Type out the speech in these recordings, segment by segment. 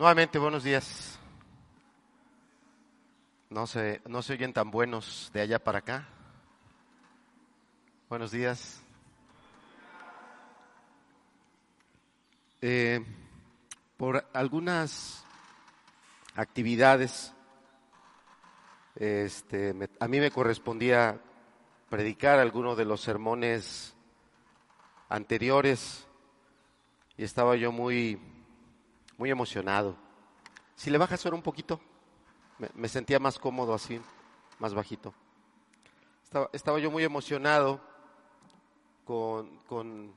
Nuevamente, buenos días. No se, no se oyen tan buenos de allá para acá. Buenos días. Eh, por algunas actividades, este, a mí me correspondía predicar algunos de los sermones anteriores y estaba yo muy, muy emocionado. Si le bajas ahora un poquito, me, sentía más cómodo así, más bajito. Estaba, estaba yo muy emocionado con, con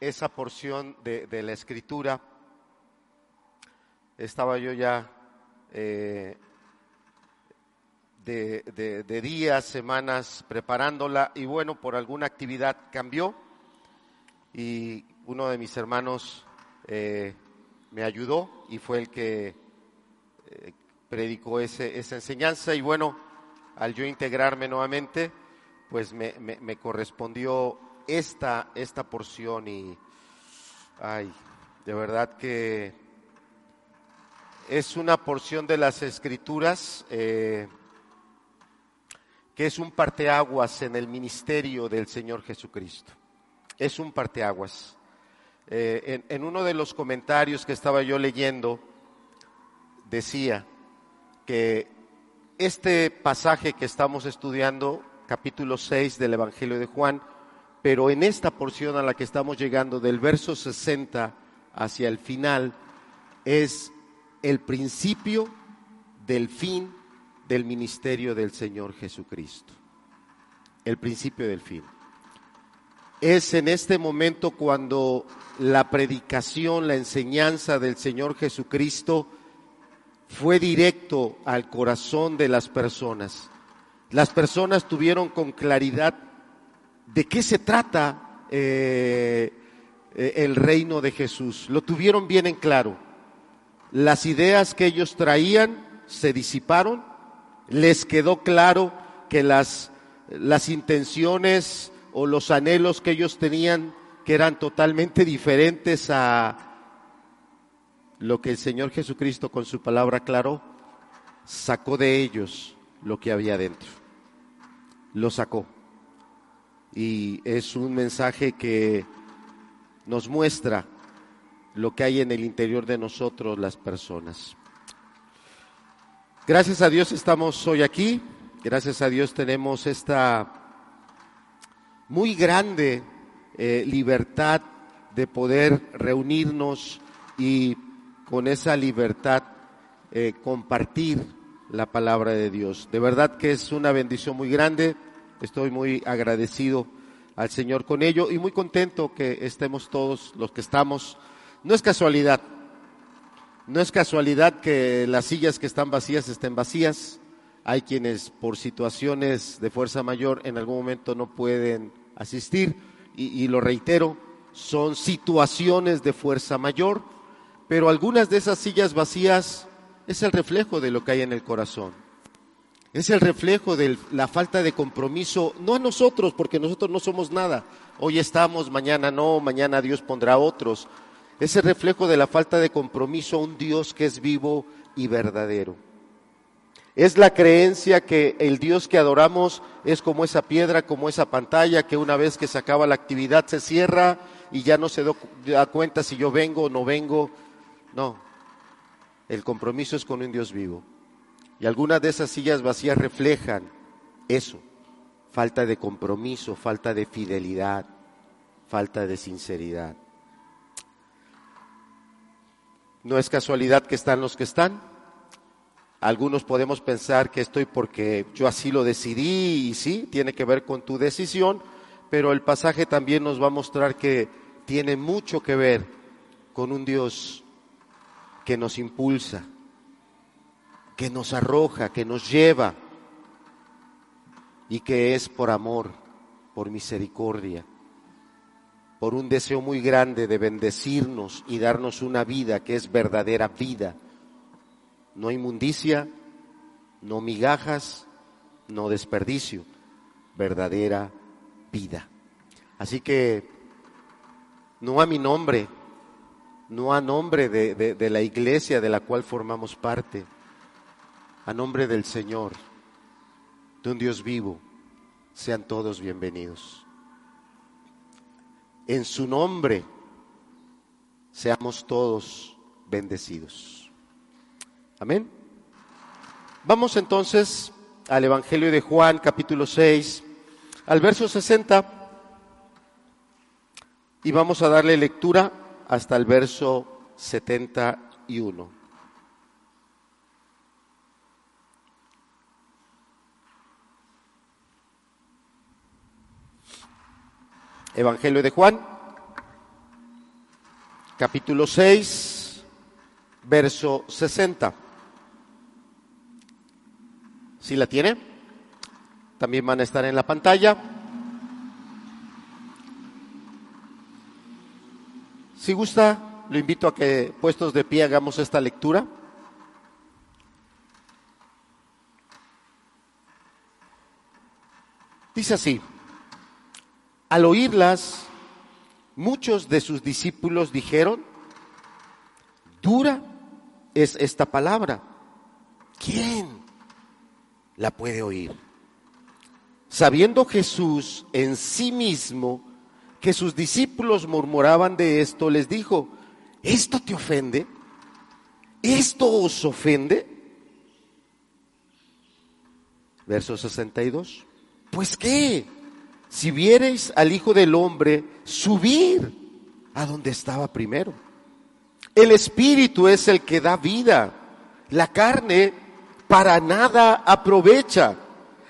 esa porción de, de la escritura. Estaba yo ya eh, de, de- de días, semanas preparándola y bueno, por alguna actividad cambió y uno de mis hermanos eh, me ayudó y fue el que eh, predicó ese- esa enseñanza y bueno, al yo integrarme nuevamente, pues me, correspondió esta, esta porción y, ay, de verdad que es una porción de las escrituras eh, que es un parteaguas en el ministerio del Señor Jesucristo. Es un parteaguas. Eh, en, en uno de los comentarios que estaba yo leyendo, decía que este pasaje que estamos estudiando, capítulo 6 del Evangelio de Juan, pero en esta porción a la que estamos llegando, del verso 60 hacia el final, es el principio del fin del ministerio del Señor Jesucristo. El principio del fin. Es en este momento cuando la predicación, la enseñanza del Señor Jesucristo fue directo al corazón de las personas. Las personas tuvieron con claridad de qué se trata eh, eh, el reino de Jesús. Lo tuvieron bien en claro. Las ideas que ellos traían se disiparon, les quedó claro que las, las intenciones o los anhelos que ellos tenían, que eran totalmente diferentes a lo que el Señor Jesucristo con su palabra aclaró, sacó de ellos lo que había dentro. Lo sacó. Y es un mensaje que nos muestra lo que hay en el interior de nosotros las personas. Gracias a Dios estamos hoy aquí, gracias a Dios tenemos esta muy grande eh, libertad de poder reunirnos y con esa libertad eh, compartir la palabra de Dios. De verdad que es una bendición muy grande, estoy muy agradecido al Señor con ello y muy contento que estemos todos los que estamos. No es casualidad, no es casualidad que las sillas que están vacías estén vacías. Hay quienes por situaciones de fuerza mayor en algún momento no pueden asistir y, lo reitero, son situaciones de fuerza mayor, pero algunas de esas sillas vacías es el reflejo de lo que hay en el corazón. Es el reflejo de la falta de compromiso, no a nosotros, porque nosotros no somos nada. Hoy estamos, mañana no, mañana Dios pondrá otros. Es el reflejo de la falta de compromiso a un Dios que es vivo y verdadero. Es la creencia que el Dios que adoramos es como esa piedra, como esa pantalla que una vez que se acaba la actividad se cierra y ya no se da cuenta si yo vengo o no vengo. No, el compromiso es con un Dios vivo. Y algunas de esas sillas vacías reflejan eso, falta de compromiso, falta de fidelidad, falta de sinceridad. No es casualidad que están los que están. Algunos podemos pensar que estoy porque yo así lo decidí y sí, tiene que ver con tu decisión, pero el pasaje también nos va a mostrar que tiene mucho que ver con un Dios que nos impulsa, que nos arroja, que nos lleva y que es por amor, por misericordia, por un deseo muy grande de bendecirnos y darnos una vida que es verdadera vida. No inmundicia, no migajas, no desperdicio, verdadera vida. Así que no a mi nombre, no a nombre de, de la iglesia de la cual formamos parte, a nombre del Señor, de un Dios vivo, sean todos bienvenidos. En su nombre, seamos todos bendecidos. Amén. Vamos entonces al Evangelio de Juan, capítulo 6, al verso 60, y vamos a darle lectura hasta el verso 71. Evangelio de Juan, capítulo 6, verso 60. ¿Sí la tiene? También van a estar en la pantalla. Si gusta, lo invito a que puestos de pie hagamos esta lectura. Dice así. Al oírlas, muchos de sus discípulos dijeron, dura es esta palabra. ¿Quién la puede oír? Sabiendo Jesús en sí mismo que sus discípulos murmuraban de esto, les dijo, ¿esto te ofende? ¿Esto os ofende? Verso 62. Pues qué, si viereis al Hijo del Hombre subir a donde estaba primero. El Espíritu es el que da vida. La carne para nada aprovecha.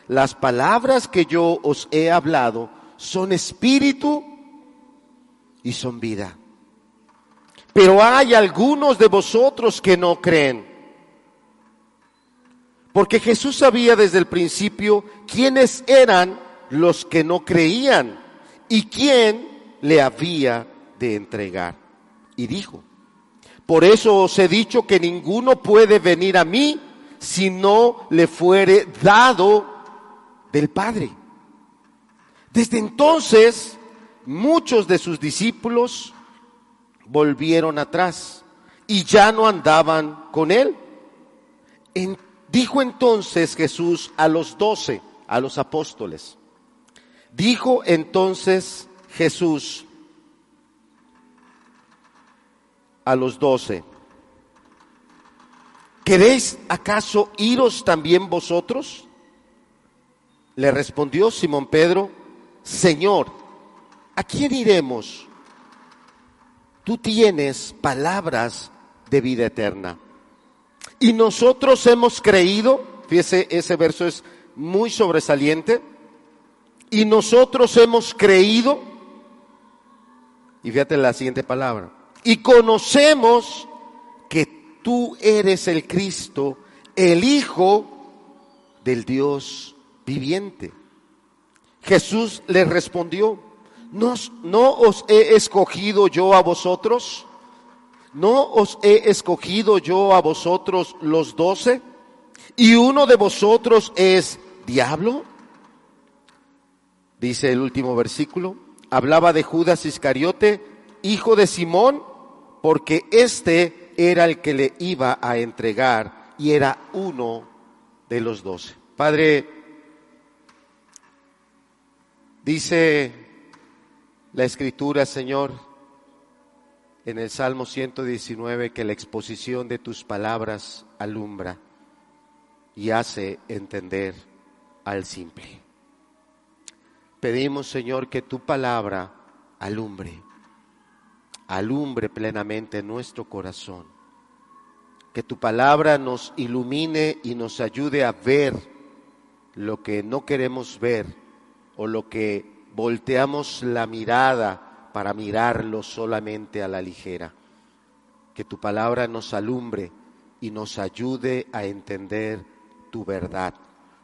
Las palabras que yo os he hablado son espíritu y son vida. Pero hay algunos de vosotros que no creen. Porque Jesús sabía desde el principio quiénes eran los que no creían y quién le había de entregar. Y dijo, por eso os he dicho que ninguno puede venir a mí si no le fuere dado del Padre. Desde entonces, muchos de sus discípulos volvieron atrás y ya no andaban con él. dijo entonces Jesús a los doce, a los apóstoles, Dijo entonces Jesús a los doce, ¿queréis acaso iros también vosotros? Le respondió Simón Pedro, Señor, ¿a quién iremos? Tú tienes palabras de vida eterna. Y nosotros hemos creído, fíjese, ese verso es muy sobresaliente, y nosotros hemos creído, y fíjate la siguiente palabra, y conocemos tú eres el Cristo, el Hijo del Dios viviente. Jesús le respondió, ¿No, ¿no os he escogido yo a vosotros? ¿No os he escogido yo a vosotros los doce? ¿Y uno de vosotros es diablo? dice el último versículo, hablaba de Judas Iscariote, hijo de Simón, porque éste era el que le iba a entregar y era uno de los doce. Padre, dice la escritura, Señor, en el Salmo 119, que la exposición de tus palabras alumbra y hace entender al simple. Pedimos, Señor, que tu palabra alumbre, alumbre plenamente nuestro corazón. Que tu palabra nos ilumine y nos ayude a ver lo que no queremos ver o lo que volteamos la mirada para mirarlo solamente a la ligera. Que tu palabra nos alumbre y nos ayude a entender tu verdad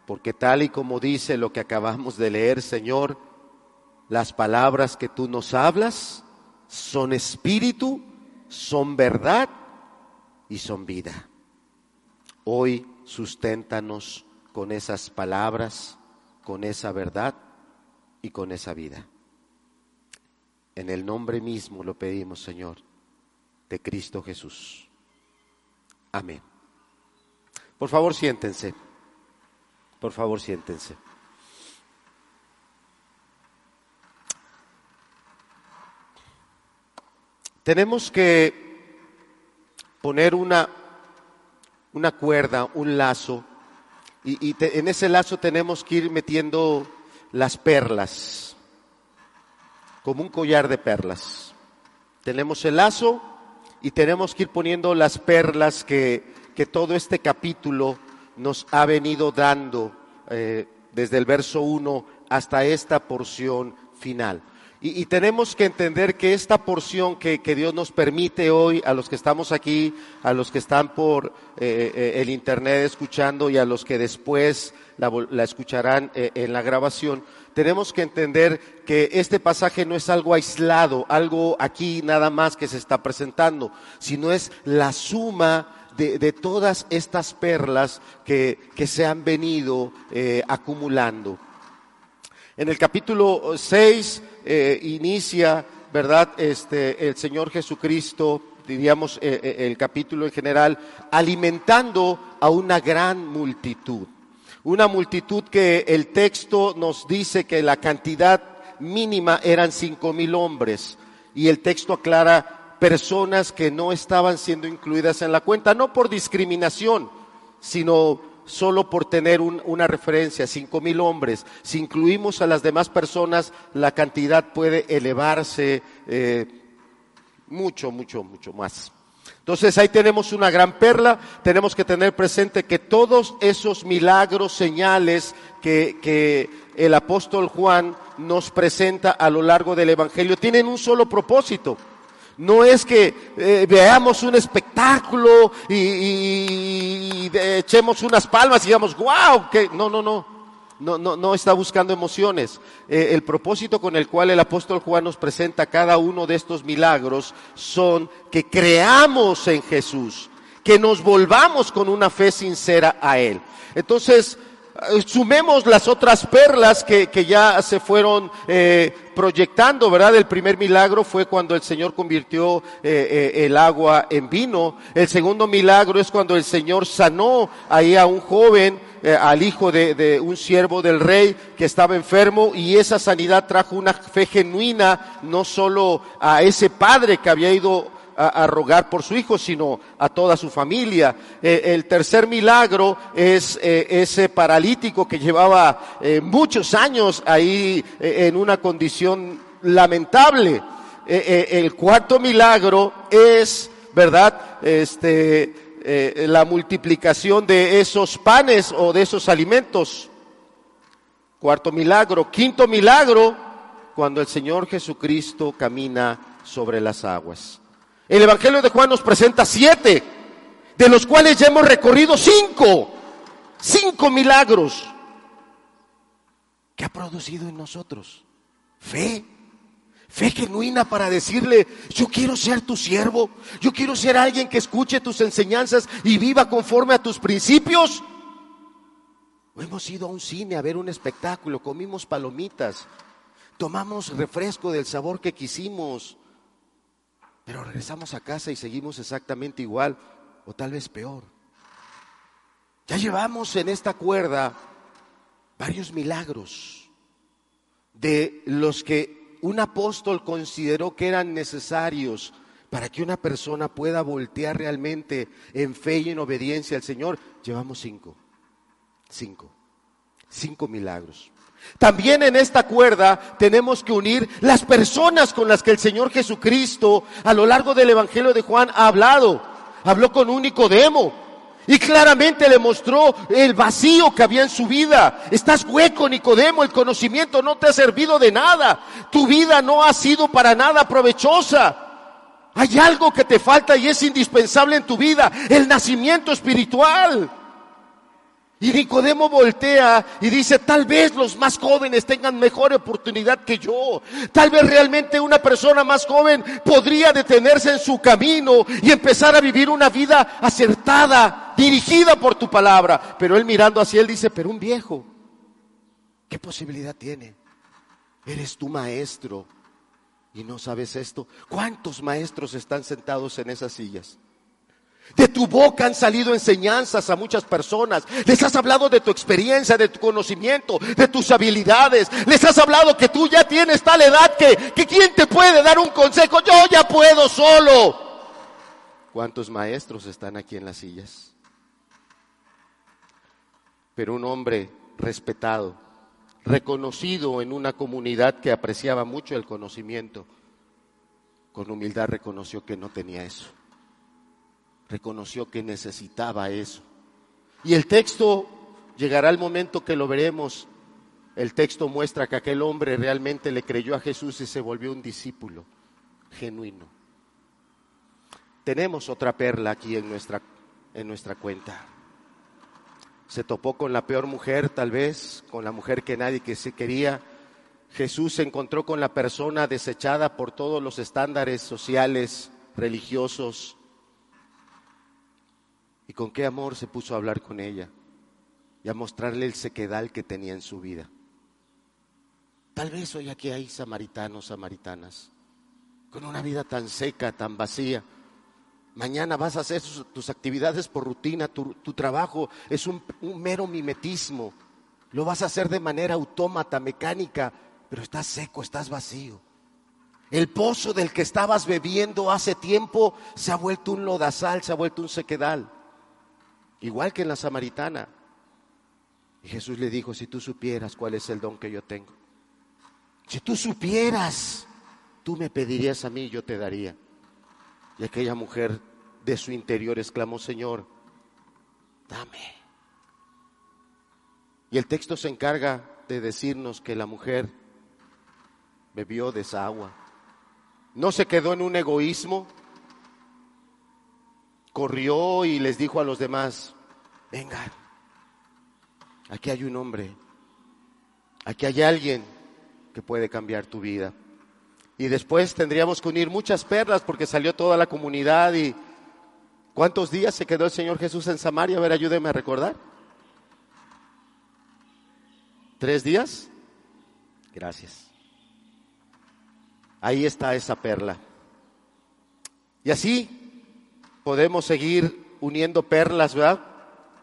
porque tal y como dice lo que acabamos de leer, Señor, las palabras que tú nos hablas son espíritu, son verdad y son vida. Hoy susténtanos con esas palabras, con esa verdad y con esa vida. En el nombre mismo lo pedimos, Señor. de Cristo Jesús. Amén. Por favor, siéntense. Por favor, siéntense. Tenemos que poner una, una cuerda, un lazo, y, en ese lazo tenemos que ir metiendo las perlas, como un collar de perlas. Tenemos el lazo y tenemos que ir poniendo las perlas que, que todo este capítulo nos ha venido dando eh, desde el verso 1 hasta esta porción final. Y, tenemos que entender que esta porción que, Dios nos permite hoy, a los que estamos aquí, a los que están por eh, eh, el Internet escuchando y a los que después la, escucharán eh, en la grabación, tenemos que entender que este pasaje no es algo aislado, algo aquí nada más que se está presentando, sino es la suma de, todas estas perlas que, se han venido acumulando. En el capítulo 6 eh, inicia, ¿verdad? Este, el Señor Jesucristo, diríamos eh, eh, el capítulo en general, alimentando a una gran multitud. Una multitud que el texto nos dice que la cantidad mínima eran cinco mil hombres y el texto aclara personas que no estaban siendo incluidas en la cuenta, no por discriminación, sino solo por tener una referencia, cinco mil hombres. Si incluimos a las demás personas, la cantidad puede elevarse eh, mucho, mucho, mucho más. Entonces ahí tenemos una gran perla, tenemos que tener presente que todos esos milagros, señales que el apóstol Juan nos presenta a lo largo del Evangelio tienen un solo propósito no es que eh, veamos un espectáculo y, echemos unas palmas y digamos, wow, que no, no, no. No, no, no está buscando emociones. Eh, el propósito con el cual el apóstol Juan nos presenta cada uno de estos milagros son que creamos en Jesús, que nos volvamos con una fe sincera a Él. Entonces, sumemos las otras perlas que, ya se fueron eh, proyectando, ¿verdad? El primer milagro fue cuando el Señor convirtió eh, el agua en vino. El segundo milagro es cuando el Señor sanó ahí a un joven, al hijo de, de, un siervo del rey que estaba enfermo y esa sanidad trajo una fe genuina no solo a ese padre que había ido a, rogar por su hijo, sino a toda su familia. Eh, el tercer milagro es eh, ese paralítico que llevaba eh, muchos años ahí en una condición lamentable. el cuarto milagro es, ¿verdad? Este, la multiplicación de esos panes o de esos alimentos. Cuarto milagro. Quinto milagro, cuando el Señor Jesucristo camina sobre las aguas. El Evangelio de Juan nos presenta siete, de los cuales ya hemos recorrido cinco, cinco milagros. ¿Qué ha producido en nosotros? Fe, fe genuina para decirle, yo quiero ser tu siervo, yo quiero ser alguien que escuche tus enseñanzas y viva conforme a tus principios. O hemos ido a un cine a ver un espectáculo, comimos palomitas, tomamos refresco del sabor que quisimos, pero regresamos a casa y seguimos exactamente igual o tal vez peor. Ya llevamos en esta cuerda varios milagros de los que un apóstol consideró que eran necesarios para que una persona pueda voltear realmente en fe y en obediencia al Señor. Llevamos cinco, cinco, cinco milagros. También en esta cuerda tenemos que unir las personas con las que el Señor Jesucristo a lo largo del Evangelio de Juan ha hablado. Habló con un Nicodemo y claramente le mostró el vacío que había en su vida. Estás hueco, Nicodemo, el conocimiento no te ha servido de nada. Tu vida no ha sido para nada provechosa. Hay algo que te falta y es indispensable en tu vida, el nacimiento espiritual. Y Nicodemo voltea y dice, tal vez los más jóvenes tengan mejor oportunidad que yo. Tal vez realmente una persona más joven podría detenerse en su camino y empezar a vivir una vida acertada, dirigida por tu palabra. Pero él mirando hacia él dice, pero un viejo, ¿qué posibilidad tiene? Eres tu maestro. Y no sabes esto. ¿Cuántos maestros están sentados en esas sillas? De tu boca han salido enseñanzas a muchas personas. Les has hablado de tu experiencia, de tu conocimiento, de tus habilidades. Les has hablado que tú ya tienes tal edad que, que quién te puede dar un consejo. Yo ya puedo solo. ¿Cuántos maestros están aquí en las sillas? Pero un hombre respetado, reconocido en una comunidad que apreciaba mucho el conocimiento, con humildad reconoció que no tenía eso reconoció que necesitaba eso. Y el texto, llegará el momento que lo veremos, el texto muestra que aquel hombre realmente le creyó a Jesús y se volvió un discípulo genuino. Tenemos otra perla aquí en nuestra, en nuestra cuenta. Se topó con la peor mujer, tal vez, con la mujer que nadie que se quería. Jesús se encontró con la persona desechada por todos los estándares sociales, religiosos, y con qué amor se puso a hablar con ella y a mostrarle el sequedal que tenía en su vida. Tal vez hoy aquí hay samaritanos, samaritanas, con una vida tan seca, tan vacía. Mañana vas a hacer tus actividades por rutina, tu, trabajo es un, un mero mimetismo. Lo vas a hacer de manera autómata, mecánica, pero estás seco, estás vacío. El pozo del que estabas bebiendo hace tiempo se ha vuelto un lodazal, se ha vuelto un sequedal igual que en la samaritana. Y Jesús le dijo, si tú supieras cuál es el don que yo tengo, si tú supieras, tú me pedirías a mí yo te daría. Y aquella mujer de su interior exclamó, Señor, dame. Y el texto se encarga de decirnos que la mujer bebió de esa agua. No se quedó en un egoísmo, corrió y les dijo a los demás, vengan, aquí hay un hombre, aquí hay alguien que puede cambiar tu vida. Y después tendríamos que unir muchas perlas porque salió toda la comunidad y ¿cuántos días se quedó el Señor Jesús en Samaria? A ver, ayúdeme a recordar. ¿Tres días? Gracias. Ahí está esa perla. Y así podemos seguir uniendo perlas, ¿verdad?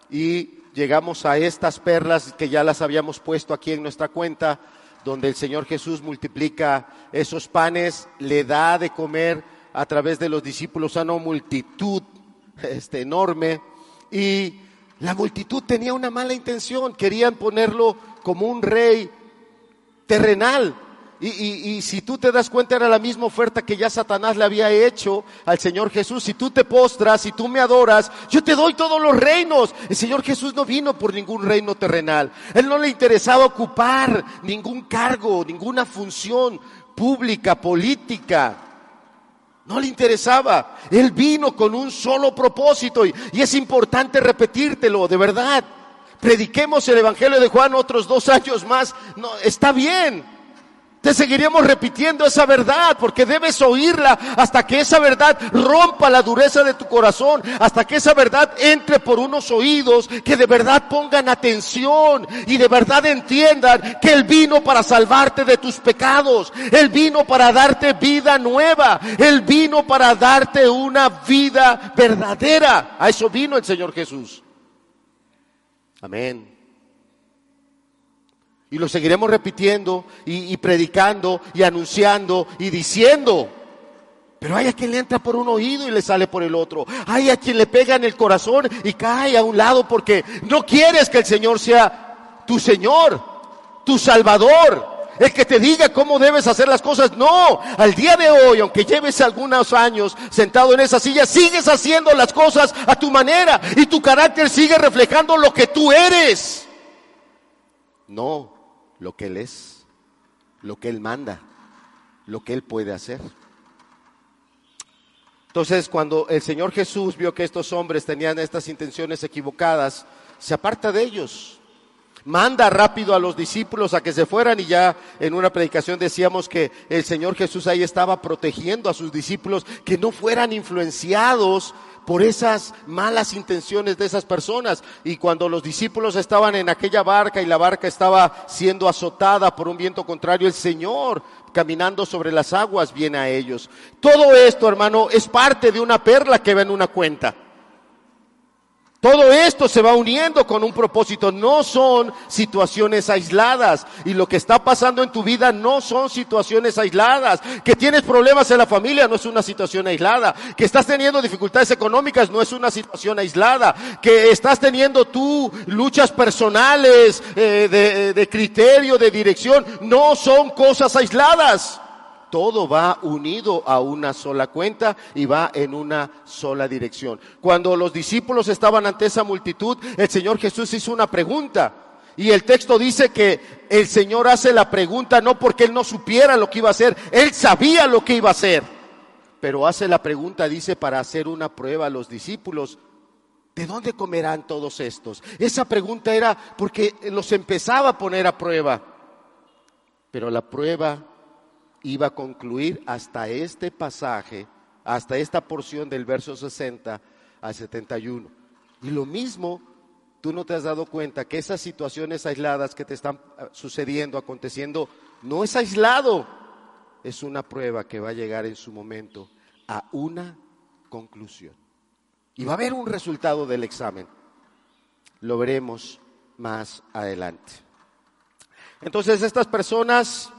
Y llegamos a estas perlas que ya las habíamos puesto aquí en nuestra cuenta, donde el Señor Jesús multiplica esos panes, le da de comer a través de los discípulos a una multitud este, enorme. Y la multitud tenía una mala intención, querían ponerlo como un rey terrenal, y, si tú te das cuenta, era la misma oferta que ya Satanás le había hecho al Señor Jesús. Si tú te postras, si tú me adoras, yo te doy todos los reinos. El Señor Jesús no vino por ningún reino terrenal. Él no le interesaba ocupar ningún cargo, ninguna función pública, política. No le interesaba. Él vino con un solo propósito y, y es importante repetírtelo, de verdad. Prediquemos el Evangelio de Juan otros dos años más. No, está bien. Te seguiremos repitiendo esa verdad porque debes oírla hasta que esa verdad rompa la dureza de tu corazón, hasta que esa verdad entre por unos oídos que de verdad pongan atención y de verdad entiendan que Él vino para salvarte de tus pecados, Él vino para darte vida nueva, Él vino para darte una vida verdadera. A eso vino el Señor Jesús. Amén. Y lo seguiremos repitiendo y, predicando y anunciando y diciendo. Pero hay a quien le entra por un oído y le sale por el otro. Hay a quien le pega en el corazón y cae a un lado porque no quieres que el Señor sea tu Señor, tu Salvador, el que te diga cómo debes hacer las cosas. No, al día de hoy, aunque lleves algunos años sentado en esa silla, sigues haciendo las cosas a tu manera y tu carácter sigue reflejando lo que tú eres. No, lo que Él es, lo que Él manda, lo que Él puede hacer. Entonces, cuando el Señor Jesús vio que estos hombres tenían estas intenciones equivocadas, se aparta de ellos. Manda rápido a los discípulos a que se fueran y ya en una predicación decíamos que el Señor Jesús ahí estaba protegiendo a sus discípulos que no fueran influenciados por esas malas intenciones de esas personas. Y cuando los discípulos estaban en aquella barca y la barca estaba siendo azotada por un viento contrario, el Señor caminando sobre las aguas viene a ellos. Todo esto, hermano, es parte de una perla que va en una cuenta. Todo esto se va uniendo con un propósito, no son situaciones aisladas. Y lo que está pasando en tu vida no son situaciones aisladas. Que tienes problemas en la familia no es una situación aislada. Que estás teniendo dificultades económicas no es una situación aislada. Que estás teniendo tú luchas personales eh, de, de criterio, de dirección, no son cosas aisladas todo va unido a una sola cuenta y va en una sola dirección. Cuando los discípulos estaban ante esa multitud, el Señor Jesús hizo una pregunta. Y el texto dice que el Señor hace la pregunta no porque Él no supiera lo que iba a hacer, Él sabía lo que iba a hacer. Pero hace la pregunta, dice, para hacer una prueba a los discípulos. ¿De dónde comerán todos estos? Esa pregunta era porque los empezaba a poner a prueba. Pero la prueba iba a concluir hasta este pasaje, hasta esta porción del verso 60 al 71. Y lo mismo, tú no te has dado cuenta que esas situaciones aisladas que te están ah, sucediendo, aconteciendo, no es aislado, es una prueba que va a llegar en su momento a una conclusión. Y va a haber un resultado del examen. Lo veremos más adelante. Entonces estas personas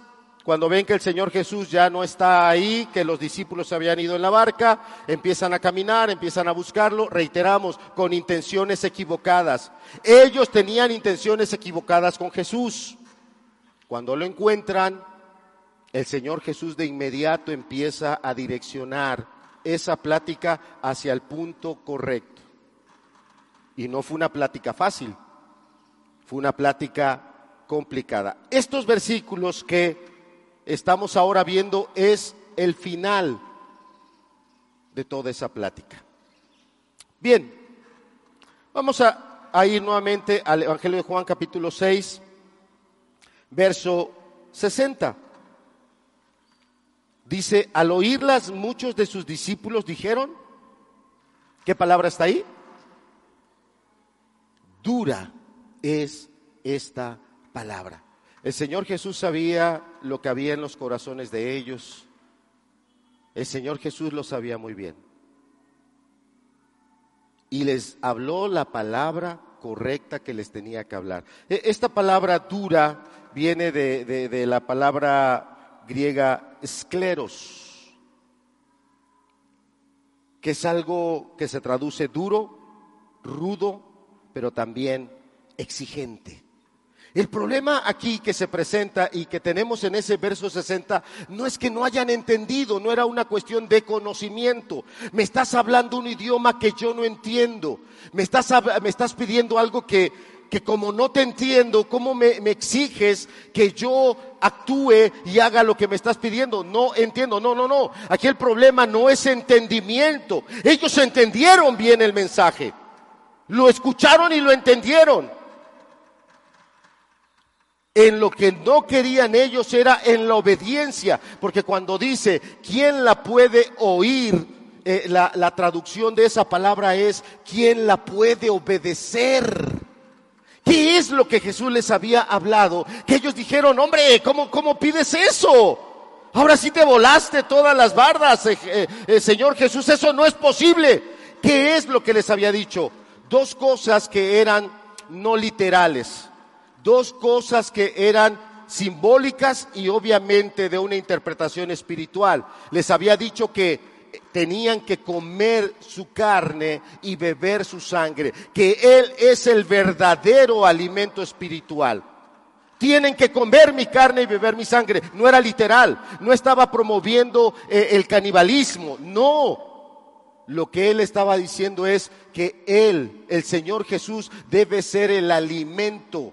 cuando ven que el Señor Jesús ya no está ahí, que los discípulos se habían ido en la barca, empiezan a caminar, empiezan a buscarlo, reiteramos, con intenciones equivocadas. Ellos tenían intenciones equivocadas con Jesús. Cuando lo encuentran, el Señor Jesús de inmediato empieza a direccionar esa plática hacia el punto correcto. Y no fue una plática fácil, fue una plática complicada. Estos versículos que estamos ahora viendo es el final de toda esa plática. Bien, vamos a, ir nuevamente al Evangelio de Juan capítulo 6, verso 60. Dice, al oírlas muchos de sus discípulos dijeron, ¿qué palabra está ahí? Dura es esta palabra. El Señor Jesús sabía lo que había en los corazones de ellos. El Señor Jesús lo sabía muy bien. Y les habló la palabra correcta que les tenía que hablar. E, esta palabra dura viene de, la palabra griega escleros, que es algo que se traduce duro, rudo, pero también exigente. El problema aquí que se presenta y que tenemos en ese verso 60 no es que no hayan entendido, no era una cuestión de conocimiento. Me estás hablando un idioma que yo no entiendo. Me estás, me estás pidiendo algo que, que como no te entiendo, ¿cómo me, me, exiges que yo actúe y haga lo que me estás pidiendo? No entiendo, no, no, no. Aquí el problema no es entendimiento. Ellos entendieron bien el mensaje. Lo escucharon y lo entendieron. En lo que no querían ellos era en la obediencia, porque cuando dice, ¿quién la puede oír? Eh, la, la traducción de esa palabra es, ¿quién la puede obedecer? ¿Qué es lo que Jesús les había hablado? Que ellos dijeron, hombre, ¿cómo, cómo pides eso? Ahora sí te volaste todas las bardas, eh, eh, Señor Jesús, eso no es posible. ¿Qué es lo que les había dicho? Dos cosas que eran no literales dos cosas que eran simbólicas y obviamente de una interpretación espiritual. Les había dicho que tenían que comer su carne y beber su sangre, que Él es el verdadero alimento espiritual. Tienen que comer mi carne y beber mi sangre. No era literal, no estaba promoviendo eh, el canibalismo, no. Lo que Él estaba diciendo es que Él, el Señor Jesús, debe ser el alimento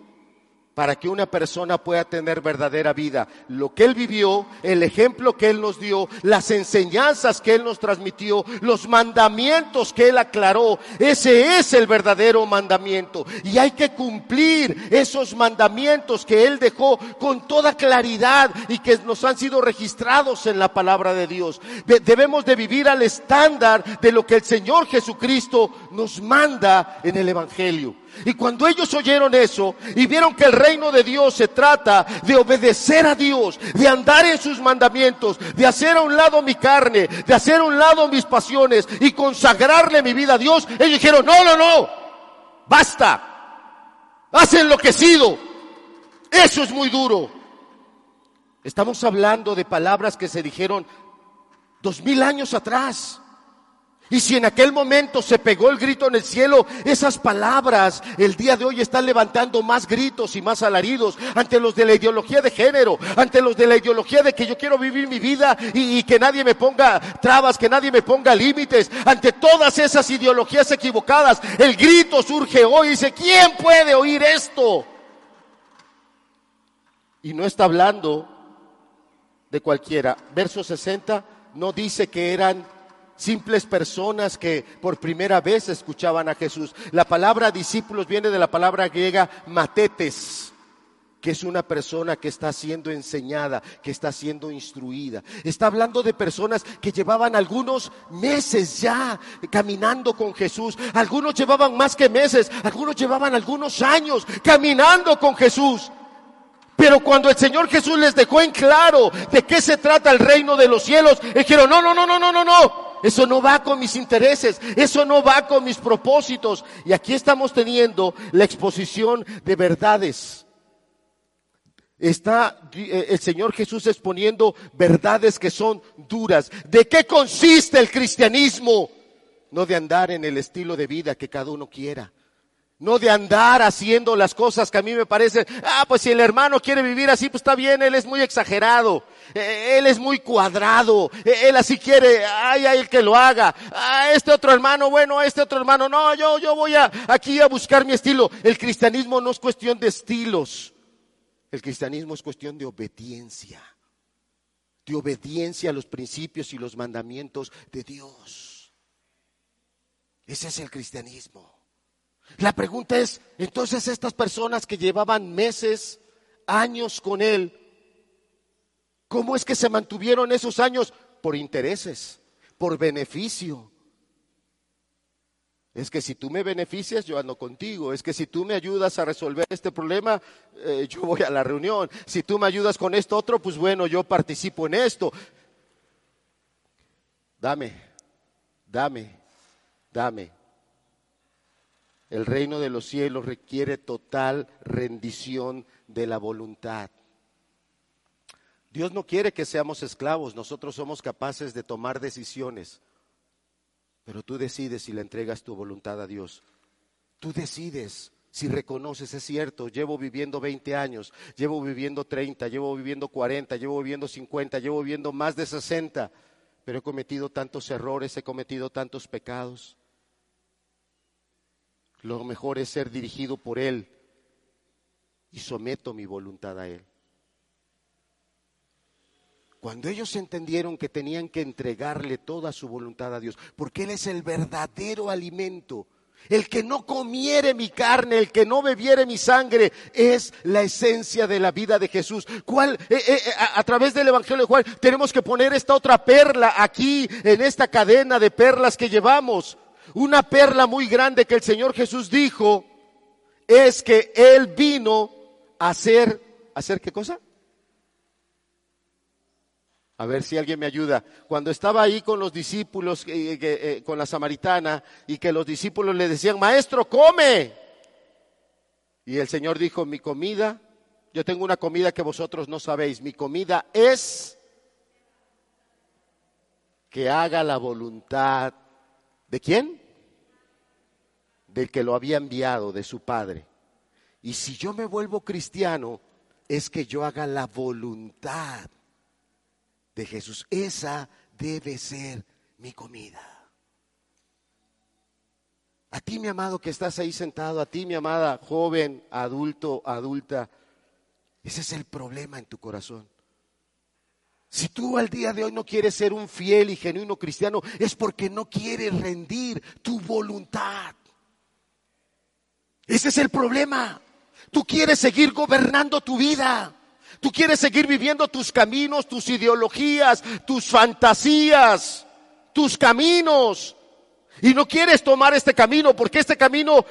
para que una persona pueda tener verdadera vida. Lo que Él vivió, el ejemplo que Él nos dio, las enseñanzas que Él nos transmitió, los mandamientos que Él aclaró, ese es el verdadero mandamiento. Y hay que cumplir esos mandamientos que Él dejó con toda claridad y que nos han sido registrados en la palabra de Dios. Debemos de vivir al estándar de lo que el Señor Jesucristo nos manda en el Evangelio. Y cuando ellos oyeron eso y vieron que el reino de Dios se trata de obedecer a Dios, de andar en sus mandamientos, de hacer a un lado mi carne, de hacer a un lado mis pasiones y consagrarle mi vida a Dios, ellos dijeron, no, no, no, basta, has enloquecido, eso es muy duro. Estamos hablando de palabras que se dijeron dos mil años atrás. Y si en aquel momento se pegó el grito en el cielo, esas palabras el día de hoy están levantando más gritos y más alaridos ante los de la ideología de género, ante los de la ideología de que yo quiero vivir mi vida y, que nadie me ponga trabas, que nadie me ponga límites, ante todas esas ideologías equivocadas. El grito surge hoy y dice, ¿quién puede oír esto? Y no está hablando de cualquiera. Verso 60 no dice que eran simples personas que por primera vez escuchaban a Jesús. La palabra discípulos viene de la palabra griega matetes, que es una persona que está siendo enseñada, que está siendo instruida. Está hablando de personas que llevaban algunos meses ya caminando con Jesús. Algunos llevaban más que meses, algunos llevaban algunos años caminando con Jesús. Pero cuando el Señor Jesús les dejó en claro de qué se trata el reino de los cielos, dijeron, no, no, no, no, no, no, no. Eso no va con mis intereses, eso no va con mis propósitos. Y aquí estamos teniendo la exposición de verdades. Está eh, el Señor Jesús exponiendo verdades que son duras. ¿De qué consiste el cristianismo? No de andar en el estilo de vida que cada uno quiera. No de andar haciendo las cosas que a mí me parecen, ah, pues si el hermano quiere vivir así, pues está bien, él es muy exagerado, eh, él es muy cuadrado, eh, él así quiere, ay, ay, el que lo haga, ah, este otro hermano, bueno, este otro hermano, no, yo, yo voy a, aquí a buscar mi estilo. El cristianismo no es cuestión de estilos, el cristianismo es cuestión de obediencia, de obediencia a los principios y los mandamientos de Dios. Ese es el cristianismo. La pregunta es, entonces estas personas que llevaban meses, años con Él, ¿cómo es que se mantuvieron esos años? Por intereses, por beneficio. Es que si tú me beneficias, yo ando contigo. Es que si tú me ayudas a resolver este problema, eh, yo voy a la reunión. Si tú me ayudas con esto otro, pues bueno, yo participo en esto. Dame, dame, dame. El reino de los cielos requiere total rendición de la voluntad. Dios no quiere que seamos esclavos, nosotros somos capaces de tomar decisiones, pero tú decides si le entregas tu voluntad a Dios. Tú decides si reconoces, es cierto, llevo viviendo 20 años, llevo viviendo 30, llevo viviendo 40, llevo viviendo 50, llevo viviendo más de 60, pero he cometido tantos errores, he cometido tantos pecados. Lo mejor es ser dirigido por Él y someto mi voluntad a Él. Cuando ellos entendieron que tenían que entregarle toda su voluntad a Dios, porque Él es el verdadero alimento, el que no comiere mi carne, el que no bebiere mi sangre, es la esencia de la vida de Jesús. ¿Cuál? Eh, eh, eh, a, a, través del Evangelio de Juan tenemos que poner esta otra perla aquí, en esta cadena de perlas que llevamos. Una perla muy grande que el Señor Jesús dijo es que Él vino a hacer, ¿hacer qué cosa? A ver si alguien me ayuda. Cuando estaba ahí con los discípulos, eh, eh, con la samaritana, y que los discípulos le decían, maestro, come. Y el Señor dijo, mi comida, yo tengo una comida que vosotros no sabéis, mi comida es que haga la voluntad ¿De quién? Del que lo había enviado, de su Padre. Y si yo me vuelvo cristiano, es que yo haga la voluntad de Jesús. Esa debe ser mi comida. A ti, mi amado, que estás ahí sentado, a ti, mi amada, joven, adulto, adulta, ese es el problema en tu corazón. Si tú al día de hoy no quieres ser un fiel y genuino cristiano, es porque no quieres rendir tu voluntad. Ese es el problema. Tú quieres seguir gobernando tu vida. Tú quieres seguir viviendo tus caminos, tus ideologías, tus fantasías, tus caminos. Y no quieres tomar este camino porque este camino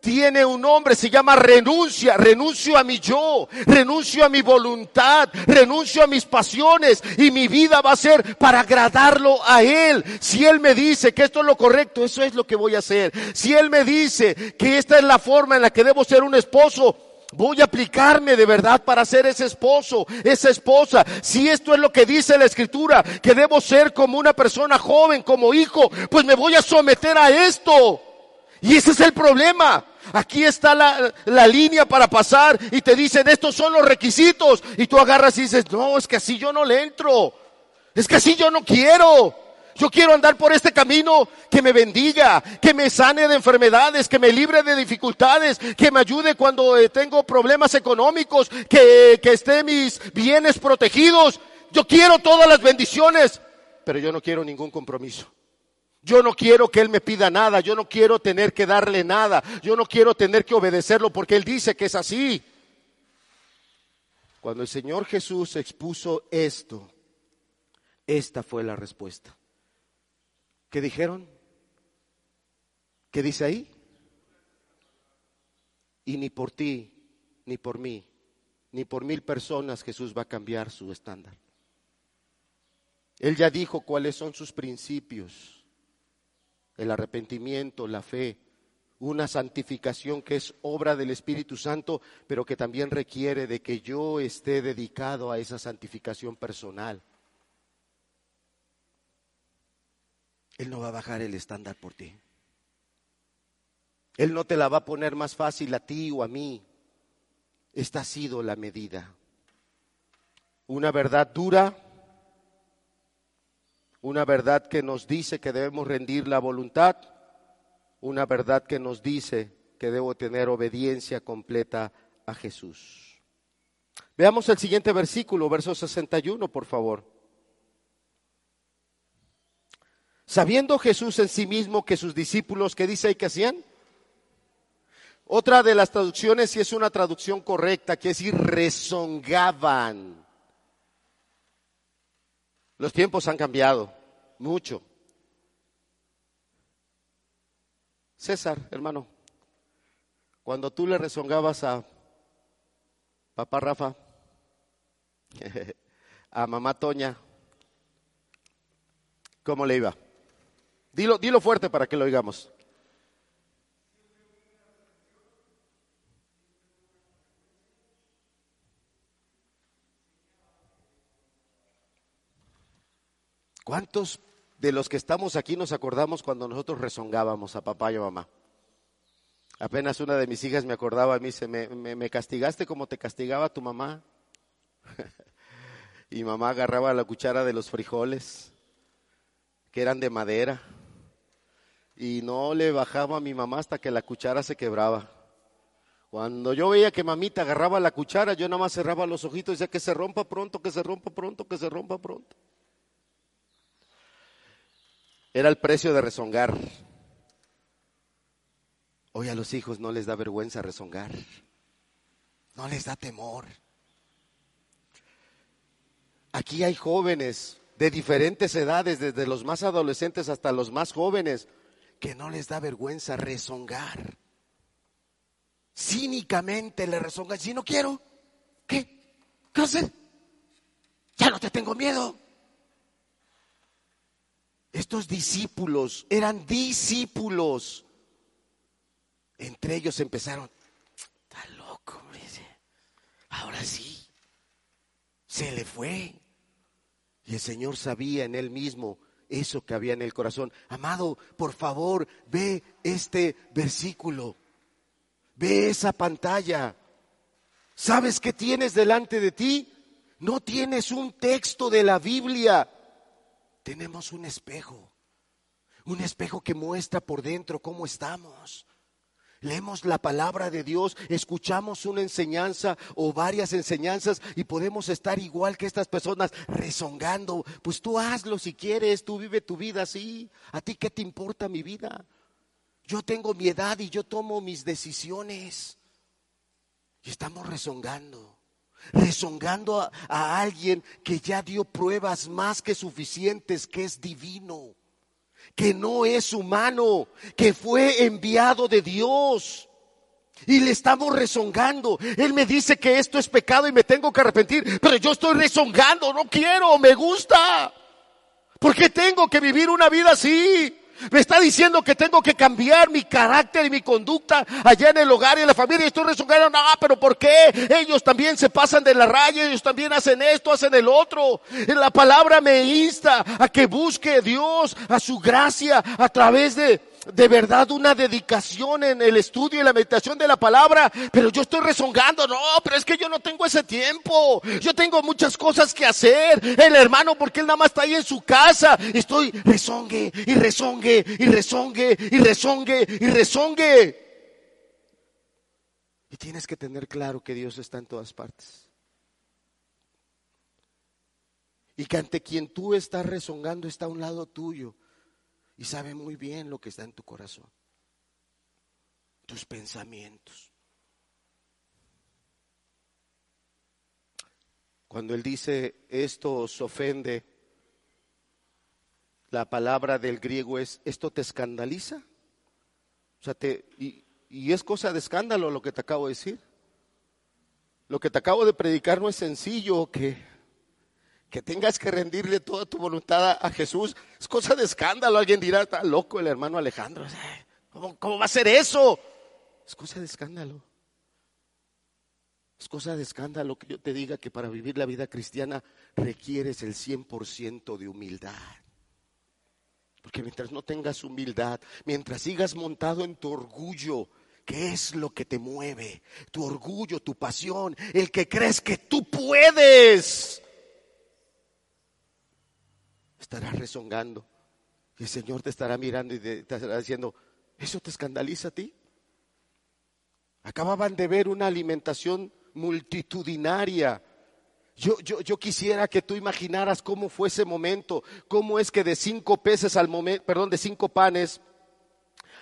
tiene un nombre, se llama renuncia. Renuncio a mi yo, renuncio a mi voluntad, renuncio a mis pasiones y mi vida va a ser para agradarlo a Él. Si Él me dice que esto es lo correcto, eso es lo que voy a hacer. Si Él me dice que esta es la forma en la que debo ser un esposo, Voy a aplicarme de verdad para ser ese esposo, esa esposa. Si esto es lo que dice la escritura, que debo ser como una persona joven, como hijo, pues me voy a someter a esto. Y ese es el problema. Aquí está la, la, línea para pasar y te dicen, estos son los requisitos. Y tú agarras y dices, no, es que así yo no le entro. Es que así yo no quiero. Yo quiero andar por este camino que me bendiga, que me sane de enfermedades, que me libre de dificultades, que me ayude cuando eh, tengo problemas económicos, que, que esté mis bienes protegidos. Yo quiero todas las bendiciones, pero yo no quiero ningún compromiso. Yo no quiero que Él me pida nada, yo no quiero tener que darle nada, yo no quiero tener que obedecerlo porque Él dice que es así. Cuando el Señor Jesús expuso esto, esta fue la respuesta. ¿Qué dijeron? ¿Qué dice ahí? Y ni por ti, ni por mí, ni por mil personas Jesús va a cambiar su estándar. Él ya dijo cuáles son sus principios. El arrepentimiento, la fe, una santificación que es obra del Espíritu Santo, pero que también requiere de que yo esté dedicado a esa santificación personal. Él no va a bajar el estándar por ti. Él no te la va a poner más fácil a ti o a mí. Esta ha sido la medida. Una verdad dura, una verdad que nos dice que debemos rendir la voluntad, una verdad que nos dice que debo tener obediencia completa a Jesús. Veamos el siguiente versículo, verso 61, por favor. Sabiendo Jesús en sí mismo que sus discípulos, ¿qué dice ahí que hacían? Otra de las traducciones, si es una traducción correcta, quiere decir rezongaban. Los tiempos han cambiado mucho. César, hermano, cuando tú le rezongabas a papá Rafa, a mamá Toña, ¿cómo le iba? Dilo, dilo fuerte para que lo oigamos. ¿Cuántos de los que estamos aquí nos acordamos cuando nosotros rezongábamos a papá y a mamá? Apenas una de mis hijas me acordaba a mí, dice, me, me castigaste como te castigaba tu mamá. y mamá agarraba la cuchara de los frijoles, que eran de madera y no le bajaba a mi mamá hasta que la cuchara se quebraba. Cuando yo veía que mamita agarraba la cuchara, yo nada más cerraba los ojitos y decía que se rompa pronto, que se rompa pronto, que se rompa pronto. Era el precio de rezongar. Hoy a los hijos no les da vergüenza rezongar. No les da temor. Aquí hay jóvenes de diferentes edades, desde los más adolescentes hasta los más jóvenes, que no les da vergüenza rezongar. Cínicamente le rezongan, si no quiero, ¿qué? ¿Qué hacer? Ya no te tengo miedo. Estos discípulos eran discípulos. Entre ellos empezaron, está loco, ahora sí, se le fue. Y el Señor sabía en él mismo eso que había en el corazón. Amado, por favor, ve este versículo. Ve esa pantalla. ¿Sabes qué tienes delante de ti? No tienes un texto de la Biblia. Tenemos un espejo. Un espejo que muestra por dentro cómo estamos. Leemos la palabra de Dios, escuchamos una enseñanza o varias enseñanzas y podemos estar igual que estas personas rezongando. Pues tú hazlo si quieres, tú vive tu vida así. ¿A ti qué te importa mi vida? Yo tengo mi edad y yo tomo mis decisiones. Y estamos rezongando, rezongando a, alguien que ya dio pruebas más que suficientes, que es divino que no es humano, que fue enviado de Dios. Y le estamos rezongando. Él me dice que esto es pecado y me tengo que arrepentir, pero yo estoy rezongando, no quiero, me gusta. ¿Por qué tengo que vivir una vida así? Me está diciendo que tengo que cambiar mi carácter y mi conducta allá en el hogar y en la familia. Y estoy rezongando, no, pero ¿por qué? Ellos también se pasan de la raya, ellos también hacen esto, hacen el otro. La palabra me insta a que busque Dios, a su gracia, a través de de verdad una dedicación en el estudio y la meditación de la palabra, pero yo estoy rezongando, no, pero es que yo no tengo ese tiempo, yo tengo muchas cosas que hacer, el hermano, porque él nada más está ahí en su casa, estoy rezongue y rezongue y rezongue y rezongue y rezongue. Y tienes que tener claro que Dios está en todas partes. Y que ante quien tú estás rezongando está a un lado tuyo y sabe muy bien lo que está en tu corazón, tus pensamientos. Cuando Él dice esto os ofende, la palabra del griego es, ¿esto te escandaliza? O sea, te, y, es cosa de escándalo lo que te acabo de decir. Lo que te acabo de predicar no es sencillo, que que tengas que rendirle toda tu voluntad a Jesús, es cosa de escándalo. Alguien dirá, está loco el hermano Alejandro. ¿Cómo, va a ser eso? Es cosa de escándalo. Es cosa de escándalo que yo te diga que para vivir la vida cristiana requieres el 100% de humildad. Porque mientras no tengas humildad, mientras sigas montado en tu orgullo, ¿qué es lo que te mueve? Tu orgullo, tu pasión, el que crees que tú puedes estarás rezongando. Y el Señor te estará mirando y te estará diciendo, ¿eso te escandaliza a ti? Acababan de ver una alimentación multitudinaria. Yo, yo, yo, quisiera que tú imaginaras cómo fue ese momento, cómo es que de cinco peces al momento, perdón, de cinco panes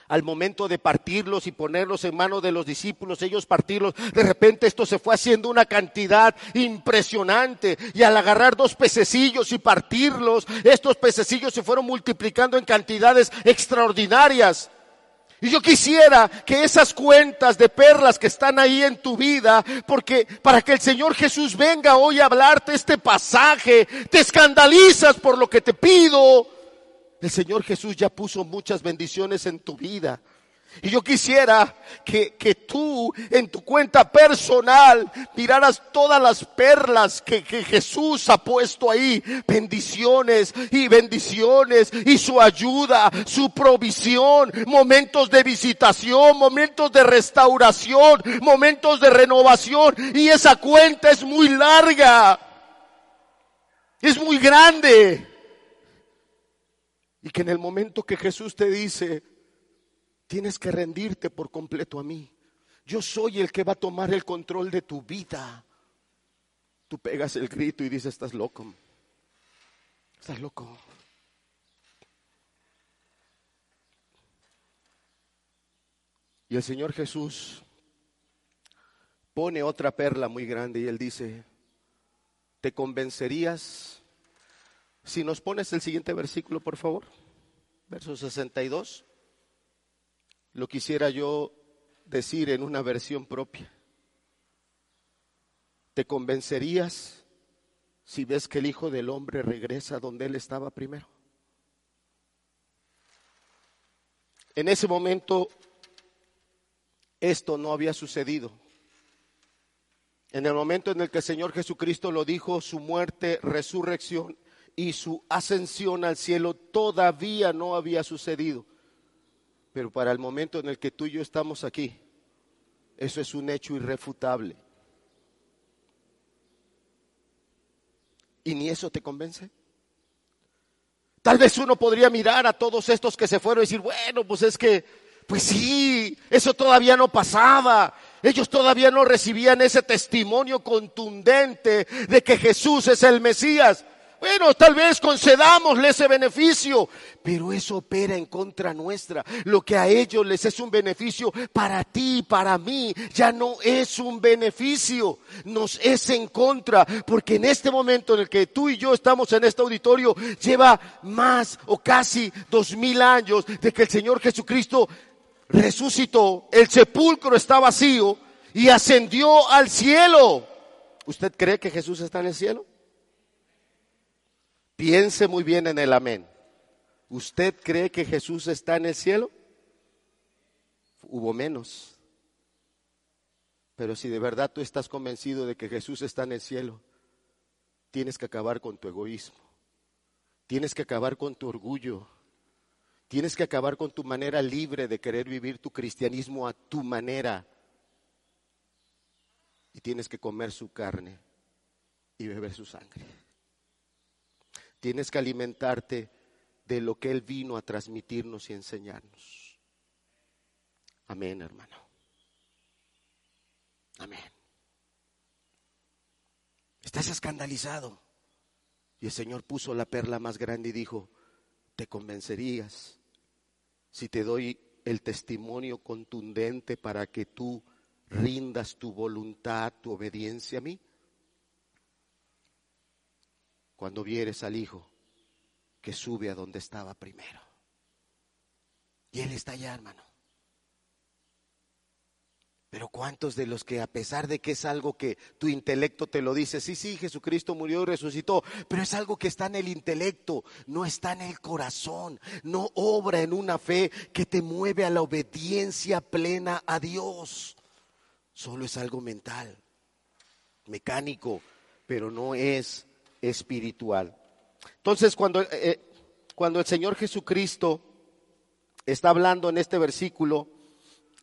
al momento de partirlos y ponerlos en manos de los discípulos, ellos partirlos, de repente esto se fue haciendo una cantidad impresionante y al agarrar dos pececillos y partirlos, estos pececillos se fueron multiplicando en cantidades extraordinarias. Y yo quisiera que esas cuentas de perlas que están ahí en tu vida, porque para que el Señor Jesús venga hoy a hablarte este pasaje, te escandalizas por lo que te pido, el Señor Jesús ya puso muchas bendiciones en tu vida. Y yo quisiera que, que, tú en tu cuenta personal miraras todas las perlas que, que, Jesús ha puesto ahí. Bendiciones y bendiciones y su ayuda, su provisión, momentos de visitación, momentos de restauración, momentos de renovación. Y esa cuenta es muy larga. Es muy grande. Y que en el momento que Jesús te dice, tienes que rendirte por completo a mí. Yo soy el que va a tomar el control de tu vida. Tú pegas el grito y dices, estás loco. Estás loco. Y el Señor Jesús pone otra perla muy grande y él dice, ¿te convencerías si nos pones el siguiente versículo, por favor, verso 62, lo quisiera yo decir en una versión propia. ¿Te convencerías si ves que el Hijo del Hombre regresa donde Él estaba primero? En ese momento esto no había sucedido. En el momento en el que el Señor Jesucristo lo dijo, su muerte, resurrección y su ascensión al cielo todavía no había sucedido. Pero para el momento en el que tú y yo estamos aquí, eso es un hecho irrefutable. ¿Y ni eso te convence? Tal vez uno podría mirar a todos estos que se fueron y decir, bueno, pues es que, pues sí, eso todavía no pasaba. Ellos todavía no recibían ese testimonio contundente de que Jesús es el Mesías. Bueno, tal vez concedamosle ese beneficio, pero eso opera en contra nuestra. Lo que a ellos les es un beneficio, para ti, para mí, ya no es un beneficio, nos es en contra, porque en este momento en el que tú y yo estamos en este auditorio, lleva más o casi dos mil años de que el Señor Jesucristo resucitó, el sepulcro está vacío y ascendió al cielo. ¿Usted cree que Jesús está en el cielo? Piense muy bien en el amén. ¿Usted cree que Jesús está en el cielo? Hubo menos. Pero si de verdad tú estás convencido de que Jesús está en el cielo, tienes que acabar con tu egoísmo. Tienes que acabar con tu orgullo. Tienes que acabar con tu manera libre de querer vivir tu cristianismo a tu manera. Y tienes que comer su carne y beber su sangre. Tienes que alimentarte de lo que Él vino a transmitirnos y enseñarnos. Amén, hermano. Amén. Estás escandalizado. Y el Señor puso la perla más grande y dijo, te convencerías si te doy el testimonio contundente para que tú rindas tu voluntad, tu obediencia a mí. Cuando vieres al Hijo que sube a donde estaba primero. Y Él está allá, hermano. Pero ¿cuántos de los que a pesar de que es algo que tu intelecto te lo dice, sí, sí, Jesucristo murió y resucitó, pero es algo que está en el intelecto, no está en el corazón, no obra en una fe que te mueve a la obediencia plena a Dios. Solo es algo mental, mecánico, pero no es espiritual. Entonces, cuando, eh, eh, cuando el Señor Jesucristo está hablando en este versículo,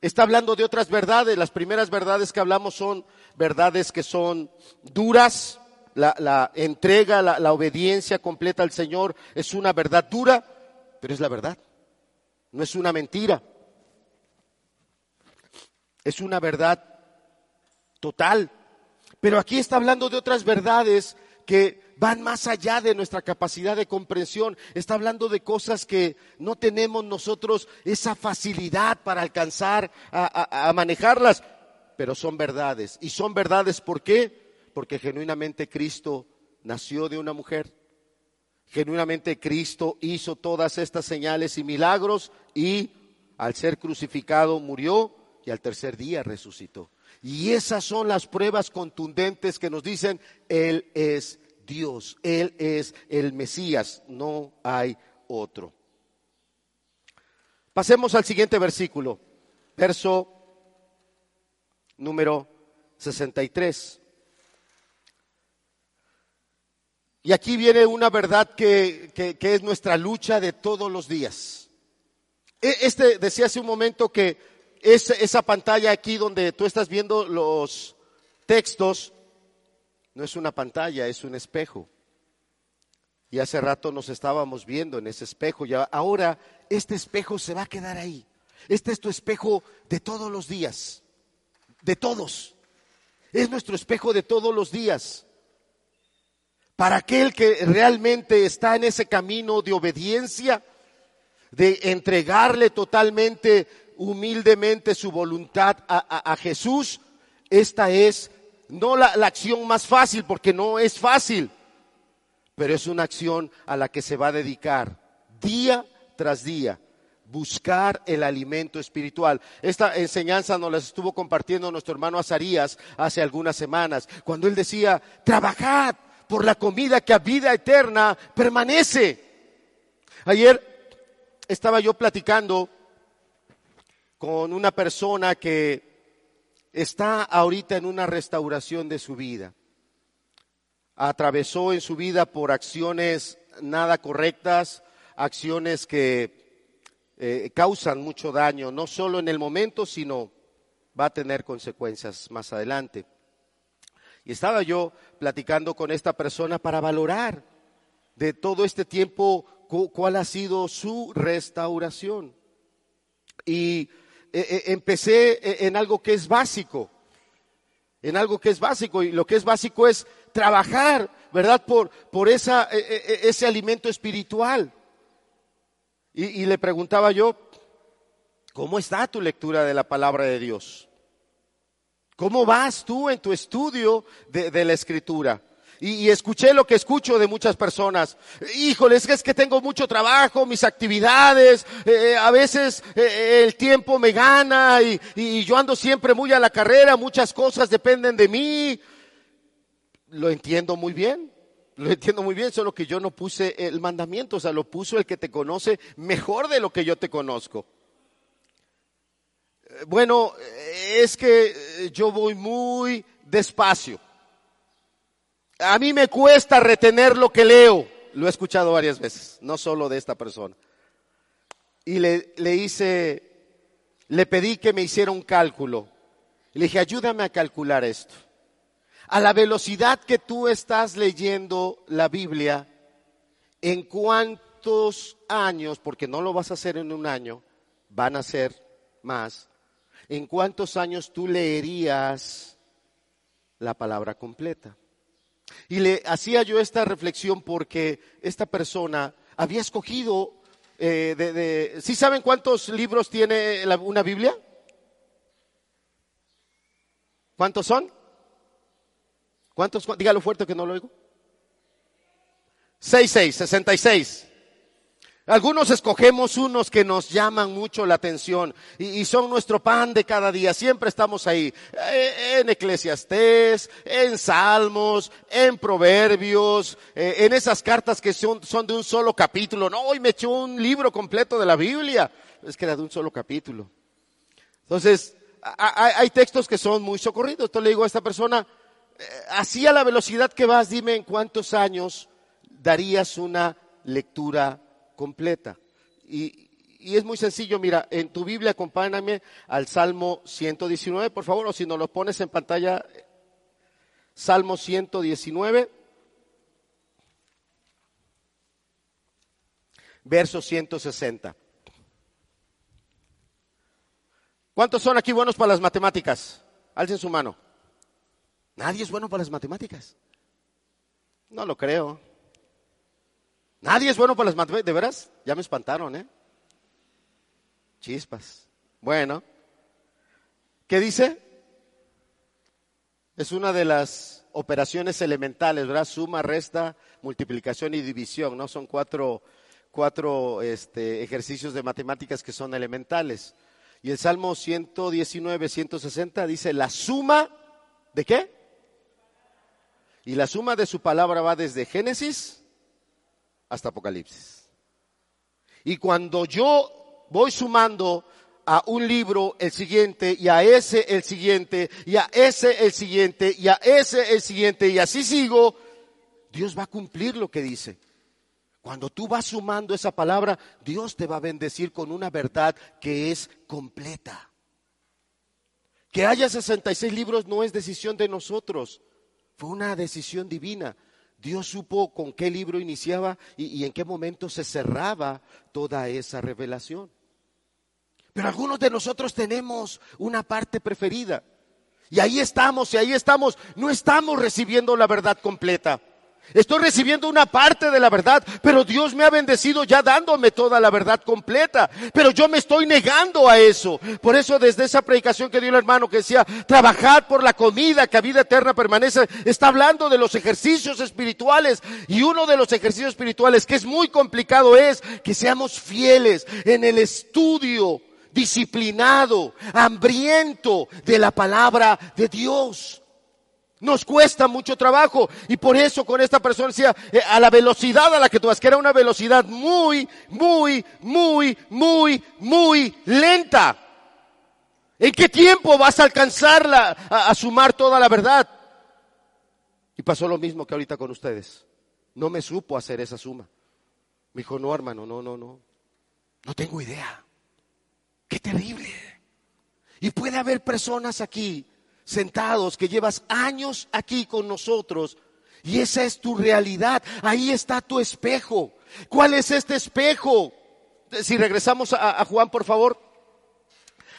Está hablando de otras verdades. Las primeras verdades que hablamos son verdades que son duras. La, entrega, la, la obediencia completa al Señor es una verdad dura, pero es la verdad. No es una mentira. Es una verdad total. Pero aquí está hablando de otras verdades que van más allá de nuestra capacidad de comprensión. Está hablando de cosas que no tenemos nosotros esa facilidad para alcanzar a, manejarlas, pero son verdades. Y son verdades ¿por qué? Porque genuinamente Cristo nació de una mujer. Genuinamente Cristo hizo todas estas señales y milagros y al ser crucificado murió y al tercer día resucitó. Y esas son las pruebas contundentes que nos dicen, Él es Dios, Él es el Mesías, no hay otro. Pasemos al siguiente versículo, verso número 63. Y aquí viene una verdad que, es nuestra lucha de todos los días. E, este decía hace un momento que esa pantalla aquí donde tú estás viendo los textos no es una pantalla, es un espejo. Y hace rato nos estábamos viendo en ese espejo y ahora este espejo se va a quedar ahí. Este es tu espejo de todos los días, de todos. Es nuestro espejo de todos los días. Para aquel que realmente está en ese camino de obediencia, de entregarle totalmente, humildemente su voluntad a, a Jesús, esta es no la, acción más fácil, porque no es fácil, pero es una acción a la que se va a dedicar día tras día buscar el alimento espiritual. Esta enseñanza nos la estuvo compartiendo nuestro hermano Azarías hace algunas semanas, cuando él decía, trabajad por la comida que a vida eterna permanece. Ayer estaba yo platicando con una persona que está ahorita en una restauración de su vida. Atravesó en su vida por acciones nada correctas, acciones que eh, causan mucho daño, no solo en el momento, sino va a tener consecuencias más adelante. Y estaba yo platicando con esta persona para valorar de todo este tiempo cuál ha sido su restauración. Y eh, eh, empecé eh, en algo que es básico, en algo que es básico, y lo que es básico es trabajar, ¿verdad? Por, por esa, ese alimento espiritual. Y, le preguntaba yo, ¿cómo está tu lectura de la palabra de Dios? ¿Cómo vas tú en tu estudio de, de la escritura? Y, escuché lo que escucho de muchas personas. Híjole, es que, es que tengo mucho trabajo, mis actividades, eh, a veces eh, el tiempo me gana y, y yo ando siempre muy a la carrera, muchas cosas dependen de mí. Lo entiendo muy bien, lo entiendo muy bien, solo que yo no puse el mandamiento, o sea, lo puso el que te conoce mejor de lo que yo te conozco. Bueno, es que yo voy muy despacio. A mí me cuesta retener lo que leo. Lo he escuchado varias veces, no solo de esta persona. Y le, le hice, le pedí que me hiciera un cálculo. Le dije, ayúdame a calcular esto. A la velocidad que tú estás leyendo la Biblia, ¿en cuántos años, porque no lo vas a hacer en un año, van a ser más, ¿en cuántos años tú leerías la palabra completa? Y le hacía yo esta reflexión porque esta persona había escogido eh, de, ¿Sí saben cuántos libros tiene una Biblia? ¿Cuántos son? ¿Cuántos? Dígalo fuerte que no lo oigo. Seis, seis, sesenta y seis. Algunos escogemos unos que nos llaman mucho la atención y, son nuestro pan de cada día. Siempre estamos ahí, eh, en Eclesiastés, en Salmos, en Proverbios, eh, en esas cartas que son, de un solo capítulo. No, hoy me echó un libro completo de la Biblia. Es que era de un solo capítulo. Entonces, hay textos que son muy socorridos. Entonces le digo a esta persona, eh, así a la velocidad que vas, dime en cuántos años darías una lectura completa. Y, es muy sencillo, mira, en tu Biblia acompáñame al Salmo 119, por favor, o si no lo pones en pantalla, Salmo 119, verso 160. ¿Cuántos son aquí buenos para las matemáticas? Alcen su mano. Nadie es bueno para las matemáticas. No lo creo. Nadie es bueno para las matemáticas. ¿De veras? Ya me espantaron, ¿eh? Chispas. Bueno. ¿Qué dice? Es una de las operaciones elementales, ¿verdad? Suma, resta, multiplicación y división, ¿no? Son cuatro, cuatro este, ejercicios de matemáticas que son elementales. Y el Salmo 119, 160 dice, la suma, ¿de qué? Y la suma de su palabra va desde Génesis hasta Apocalipsis. Y cuando yo voy sumando a un libro el siguiente y a ese el siguiente y a ese el siguiente y a ese el siguiente y así sigo, Dios va a cumplir lo que dice. Cuando tú vas sumando esa palabra, Dios te va a bendecir con una verdad que es completa. Que haya 66 libros no es decisión de nosotros, fue una decisión divina. Dios supo con qué libro iniciaba y, en qué momento se cerraba toda esa revelación. Pero algunos de nosotros tenemos una parte preferida. Y ahí estamos, y ahí estamos. No estamos recibiendo la verdad completa. Estoy recibiendo una parte de la verdad, pero Dios me ha bendecido ya dándome toda la verdad completa. Pero yo me estoy negando a eso. Por eso desde esa predicación que dio el hermano que decía, trabajad por la comida que a vida eterna permanece, está hablando de los ejercicios espirituales. Y uno de los ejercicios espirituales que es muy complicado es que seamos fieles en el estudio disciplinado, hambriento de la palabra de Dios. Nos cuesta mucho trabajo. Y por eso con esta persona decía, eh, a la velocidad a la que tú vas, que era una velocidad muy, muy, muy, muy, muy lenta. ¿En qué tiempo vas a alcanzarla, a, sumar toda la verdad? Y pasó lo mismo que ahorita con ustedes. No me supo hacer esa suma. Me dijo, no, hermano, no, no, no. No tengo idea. Qué terrible. Y puede haber personas aquí sentados, que llevas años aquí con nosotros y esa es tu realidad. Ahí está tu espejo. ¿Cuál es este espejo? Si regresamos a, Juan, por favor.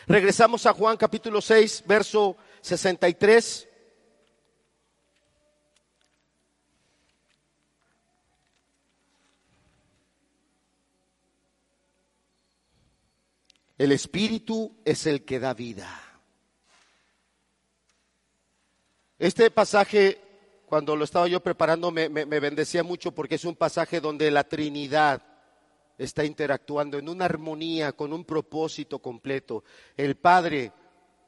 Regresamos a Juan capítulo 6, verso 63. El espíritu es el que da vida. Este pasaje cuando lo estaba yo preparando, me, bendecía mucho porque es un pasaje donde la Trinidad está interactuando en una armonía, con un propósito completo. El Padre,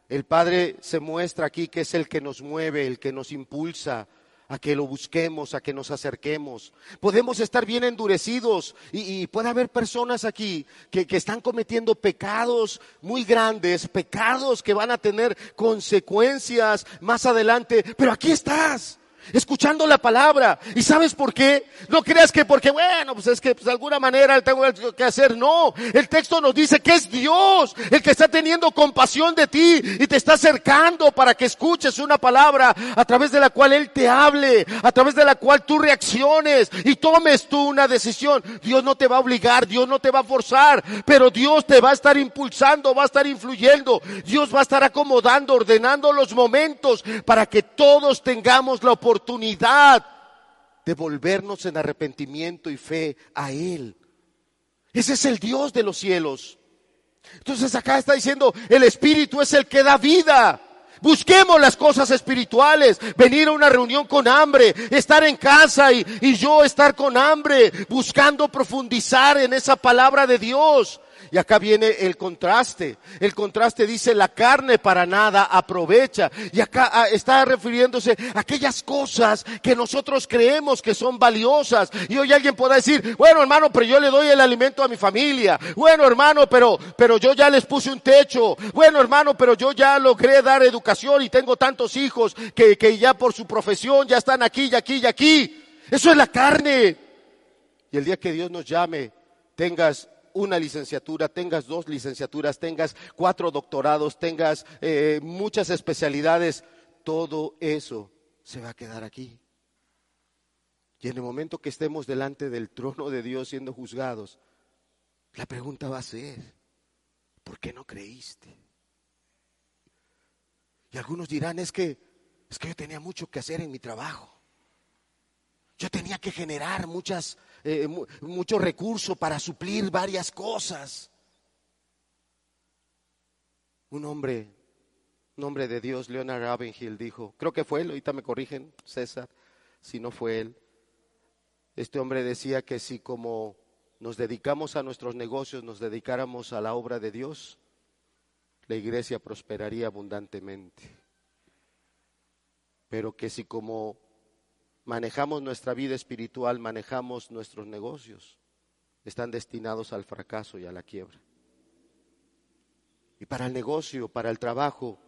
el Padre se muestra aquí que es el que nos mueve, el que nos impulsa, a que lo busquemos, a que nos acerquemos. Podemos estar bien endurecidos y, puede haber personas aquí que, que, están cometiendo pecados muy grandes, pecados que van a tener consecuencias más adelante, pero aquí estás escuchando la palabra. ¿Y sabes por qué? No creas que porque, bueno, pues es que pues, de alguna manera tengo que hacer. No, el texto nos dice que es Dios el que está teniendo compasión de ti y te está acercando para que escuches una palabra a través de la cual Él te hable, a través de la cual tú reacciones y tomes tú una decisión. Dios no te va a obligar, Dios no te va a forzar, pero Dios te va a estar impulsando, va a estar influyendo, Dios va a estar acomodando, ordenando los momentos para que todos tengamos la oportunidad oportunidad de volvernos en arrepentimiento y fe a Él. Ese es el Dios de los cielos. Entonces acá está diciendo, el Espíritu es el que da vida. Busquemos las cosas espirituales, venir a una reunión con hambre, estar en casa y, y, yo estar con hambre, buscando profundizar en esa palabra de Dios. Y acá viene el contraste. El contraste dice la carne para nada aprovecha. Y acá ah, está refiriéndose a aquellas cosas que nosotros creemos que son valiosas. Y hoy alguien pueda decir, bueno hermano, pero yo le doy el alimento a mi familia. Bueno hermano, pero, pero yo ya les puse un techo. Bueno hermano, pero yo ya logré dar educación y tengo tantos hijos que, que ya por su profesión ya están aquí y aquí y aquí. Eso es la carne. Y el día que Dios nos llame, tengas una licenciatura, tengas dos licenciaturas, tengas cuatro doctorados, tengas eh, muchas especialidades, todo eso se va a quedar aquí. Y en el momento que estemos delante del trono de Dios siendo juzgados, la pregunta va a ser, ¿por qué no creíste? Y algunos dirán, es que, es que yo tenía mucho que hacer en mi trabajo. Yo tenía que generar muchas eh, mucho recurso para suplir varias cosas. Un hombre, un hombre de Dios, Leonard Ravenhill, dijo, creo que fue él, ahorita me corrigen, César, si no fue él. Este hombre decía que si como nos dedicamos a nuestros negocios, nos dedicáramos a la obra de Dios, la iglesia prosperaría abundantemente. Pero que si como manejamos nuestra vida espiritual, manejamos nuestros negocios, están destinados al fracaso y a la quiebra. Y para el negocio, para el trabajo,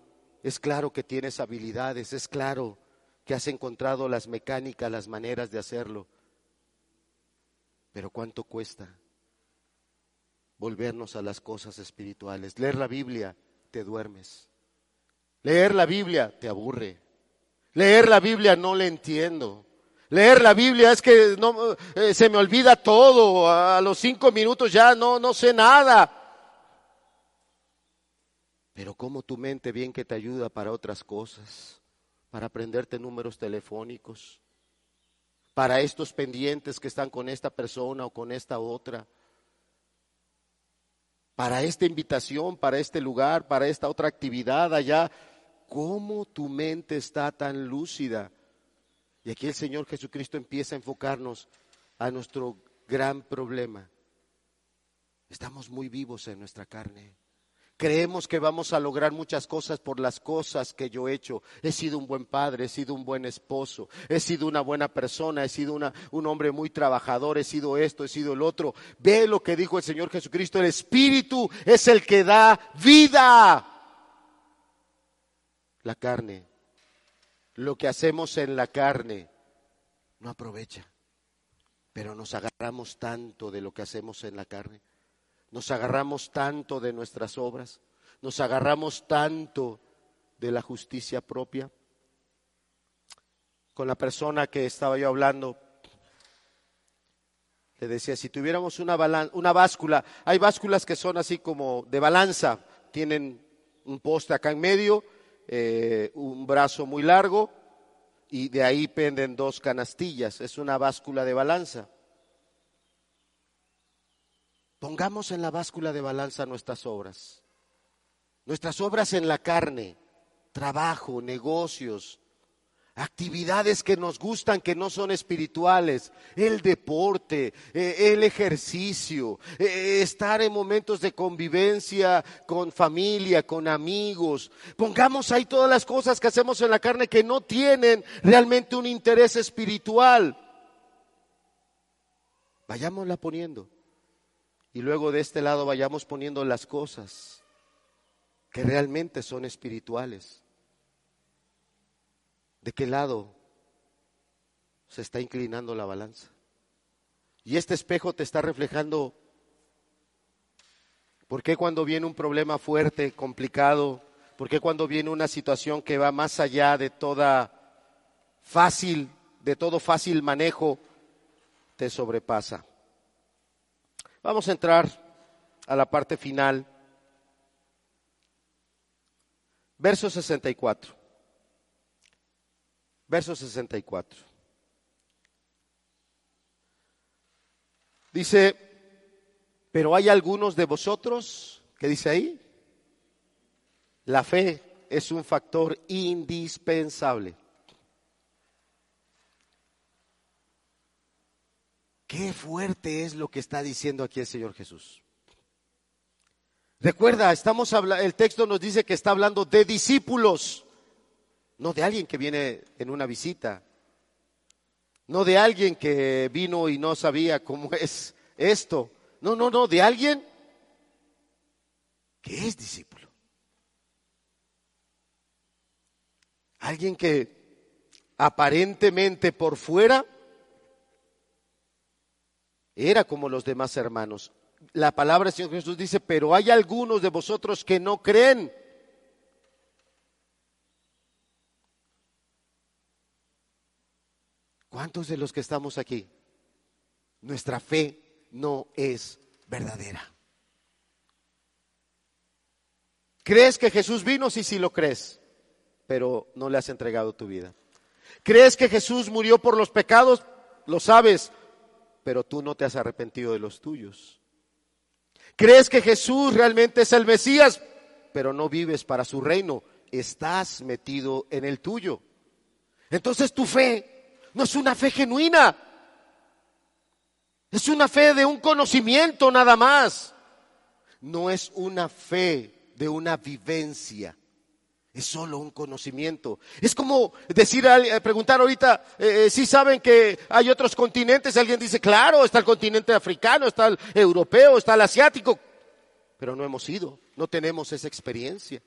es claro que tienes habilidades, es claro que has encontrado las mecánicas, las maneras de hacerlo. Pero ¿cuánto cuesta volvernos a las cosas espirituales? Leer la Biblia, te duermes. Leer la Biblia, te aburre. Leer la Biblia, no le entiendo. Leer la Biblia es que no, eh, se me olvida todo, a los cinco minutos ya no, no sé nada. Pero como tu mente bien que te ayuda para otras cosas, para aprenderte números telefónicos, para estos pendientes que están con esta persona o con esta otra, para esta invitación, para este lugar, para esta otra actividad allá, ¿cómo tu mente está tan lúcida? Y aquí el Señor Jesucristo empieza a enfocarnos a nuestro gran problema. Estamos muy vivos en nuestra carne. Creemos que vamos a lograr muchas cosas por las cosas que yo he hecho. He sido un buen padre, he sido un buen esposo, he sido una buena persona, he sido un hombre muy trabajador, he sido esto, he sido el otro. Ve lo que dijo el Señor Jesucristo, el Espíritu es el que da vida. La carne lo que hacemos en la carne no aprovecha. Pero nos agarramos tanto de lo que hacemos en la carne. Nos agarramos tanto de nuestras obras. Nos agarramos tanto de la justicia propia. Con la persona que estaba yo hablando, le decía, si tuviéramos una, una báscula, hay básculas que son así como de balanza, tienen un poste acá en medio eh, un brazo muy largo y de ahí penden dos canastillas. Es una báscula de balanza. Pongamos en la báscula de balanza nuestras obras. Nuestras obras en la carne, trabajo, negocios, actividades que nos gustan que no son espirituales, el deporte, eh, el ejercicio, eh, estar en momentos de convivencia con familia, con amigos. Pongamos ahí todas las cosas que hacemos en la carne que no tienen realmente un interés espiritual. Vayámosla poniendo. Y luego de este lado vayamos poniendo las cosas que realmente son espirituales. ¿De qué lado se está inclinando la balanza? Y este espejo te está reflejando por qué cuando viene un problema fuerte, complicado, por qué cuando viene una situación que va más allá de toda fácil, de todo fácil manejo, te sobrepasa. Vamos a entrar a la parte final. Verso 64. Verso 64. Dice, pero hay algunos de vosotros, ¿qué dice ahí? La fe es un factor indispensable. Qué fuerte es lo que está diciendo aquí el Señor Jesús. Recuerda, estamos el texto nos dice que está hablando de discípulos no de alguien que viene en una visita, no de alguien que vino y no sabía cómo es esto, no, no, no, de alguien que es discípulo. Alguien que aparentemente por fuera era como los demás hermanos. La palabra del Señor Jesús dice, pero hay algunos de vosotros que no creen. ¿Cuántos de los que estamos aquí? Nuestra fe no es verdadera. ¿Crees que Jesús vino? Sí, sí lo crees, pero no le has entregado tu vida. ¿Crees que Jesús murió por los pecados? Lo sabes, pero tú no te has arrepentido de los tuyos. ¿Crees que Jesús realmente es el Mesías? Pero no vives para su reino, estás metido en el tuyo. Entonces tu fe no es una fe genuina. Es una fe de un conocimiento nada más. No es una fe de una vivencia. Es solo un conocimiento. Es como decir, preguntar ahorita, eh, eh, si saben que hay otros continentes. Alguien dice, claro, está el continente africano, está el europeo, está el asiático. Pero no hemos ido, no tenemos esa experiencia.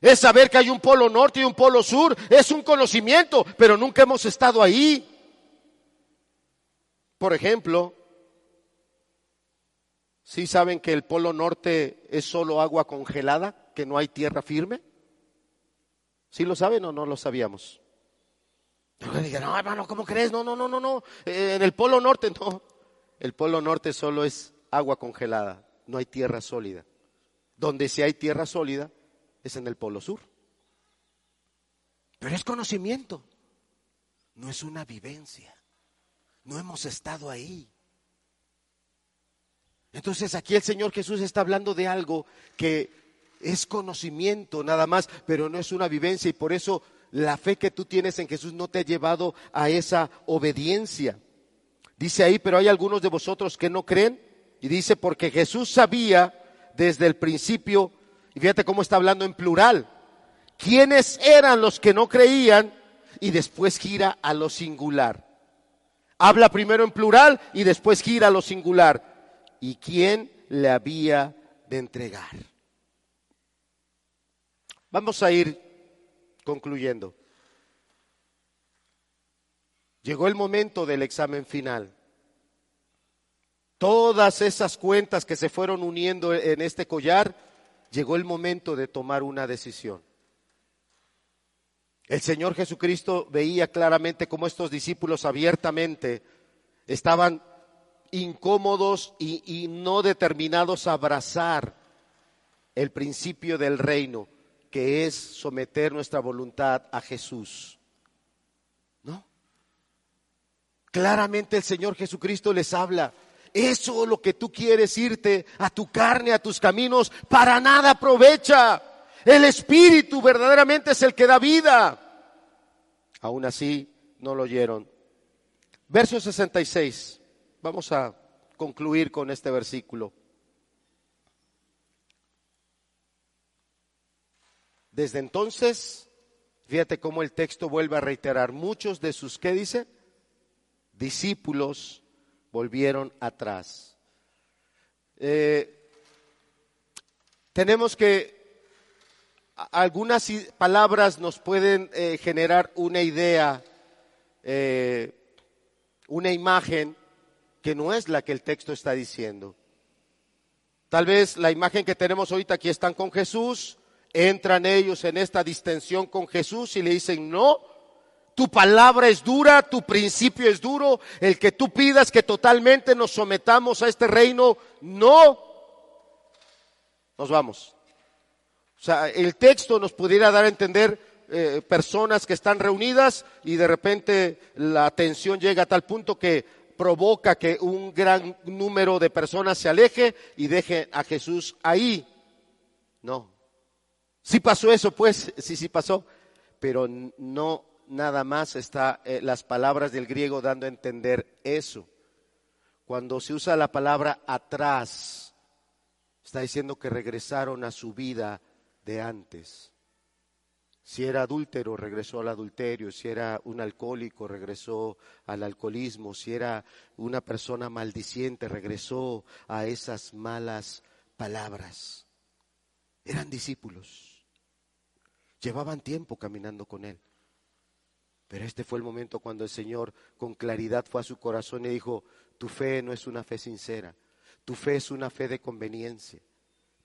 Es saber que hay un polo norte y un polo sur. Es un conocimiento, pero nunca hemos estado ahí. Por ejemplo, ¿sí saben que el polo norte es solo agua congelada, que no hay tierra firme? ¿Sí lo saben o no lo sabíamos? No hermano, ¿cómo crees? No, no, no, no, no. Eh, en el polo norte, no. El polo norte solo es agua congelada, no hay tierra sólida. Donde sí hay tierra sólida, es en el Polo Sur. Pero es conocimiento, no es una vivencia. No hemos estado ahí. Entonces aquí el Señor Jesús está hablando de algo que es conocimiento nada más, pero no es una vivencia y por eso la fe que tú tienes en Jesús no te ha llevado a esa obediencia. Dice ahí, pero hay algunos de vosotros que no creen y dice, porque Jesús sabía desde el principio y fíjate cómo está hablando en plural. ¿Quiénes eran los que no creían? Y después gira a lo singular. Habla primero en plural y después gira a lo singular. ¿Y quién le había de entregar? Vamos a ir concluyendo. Llegó el momento del examen final. Todas esas cuentas que se fueron uniendo en este collar llegó el momento de tomar una decisión. El Señor Jesucristo veía claramente cómo estos discípulos abiertamente estaban incómodos y, no determinados a abrazar el principio del reino, que es someter nuestra voluntad a Jesús. ¿No? Claramente el Señor Jesucristo les habla eso lo que tú quieres irte a tu carne, a tus caminos, para nada aprovecha. El Espíritu verdaderamente es el que da vida. Aún así, no lo oyeron. Verso 66. Vamos a concluir con este versículo. Desde entonces, fíjate cómo el texto vuelve a reiterar, muchos de sus, ¿qué dice? Discípulos volvieron atrás. Eh, tenemos que, algunas palabras nos pueden eh, generar una idea, eh, una imagen que no es la que el texto está diciendo. Tal vez la imagen que tenemos ahorita aquí están con Jesús, entran ellos en esta distensión con Jesús y le dicen, no, tu palabra es dura, tu principio es duro, el que tú pidas que totalmente nos sometamos a este reino, no. Nos vamos. O sea, el texto nos pudiera dar a entender eh, personas que están reunidas y de repente la tensión llega a tal punto que provoca que un gran número de personas se aleje y deje a Jesús ahí. No. Sí pasó eso, pues, sí, sí pasó, pero no nada más está eh, las palabras del griego dando a entender eso. Cuando se usa la palabra atrás, está diciendo que regresaron a su vida de antes. Si era adúltero, regresó al adulterio. Si era un alcohólico, regresó al alcoholismo. Si era una persona maldiciente, regresó a esas malas palabras. Eran discípulos. Llevaban tiempo caminando con él. Pero este fue el momento cuando el Señor con claridad fue a su corazón y dijo, tu fe no es una fe sincera, tu fe es una fe de conveniencia,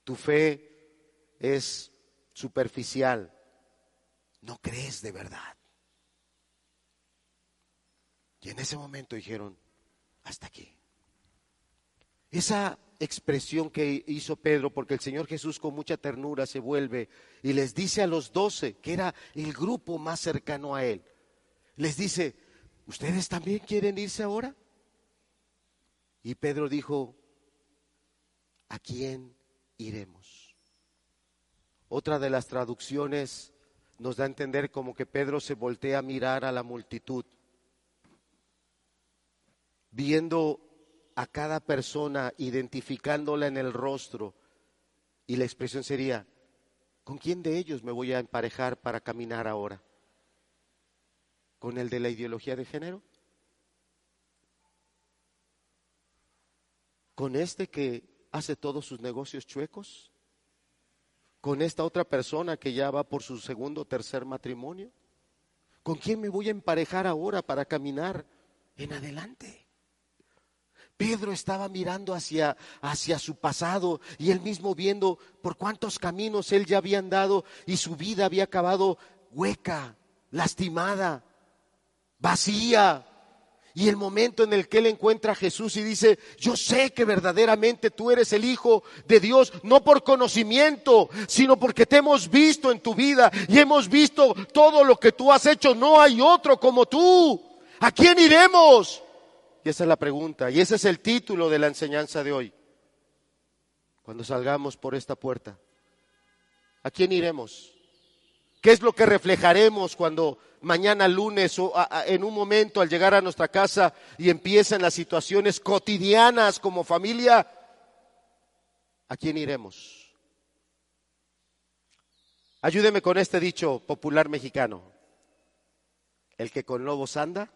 tu fe es superficial, no crees de verdad. Y en ese momento dijeron, hasta aquí. Esa expresión que hizo Pedro, porque el Señor Jesús con mucha ternura se vuelve y les dice a los doce, que era el grupo más cercano a él, les dice, ¿ustedes también quieren irse ahora? Y Pedro dijo, ¿a quién iremos? Otra de las traducciones nos da a entender como que Pedro se voltea a mirar a la multitud, viendo a cada persona, identificándola en el rostro, y la expresión sería, ¿con quién de ellos me voy a emparejar para caminar ahora? Con el de la ideología de género? ¿Con este que hace todos sus negocios chuecos? ¿Con esta otra persona que ya va por su segundo o tercer matrimonio? ¿Con quién me voy a emparejar ahora para caminar en adelante? Pedro estaba mirando hacia, hacia su pasado y él mismo viendo por cuántos caminos él ya había andado y su vida había acabado hueca, lastimada, vacía. Y el momento en el que él encuentra a Jesús y dice, yo sé que verdaderamente tú eres el Hijo de Dios, no por conocimiento, sino porque te hemos visto en tu vida y hemos visto todo lo que tú has hecho. No hay otro como tú. ¿A quién iremos? Y esa es la pregunta. Y ese es el título de la enseñanza de hoy. Cuando salgamos por esta puerta, ¿a quién iremos? ¿Qué es lo que reflejaremos cuando mañana lunes o en un momento al llegar a nuestra casa y empiezan las situaciones cotidianas como familia? ¿A quién iremos? Ayúdeme con este dicho popular mexicano. El que con lobos anda.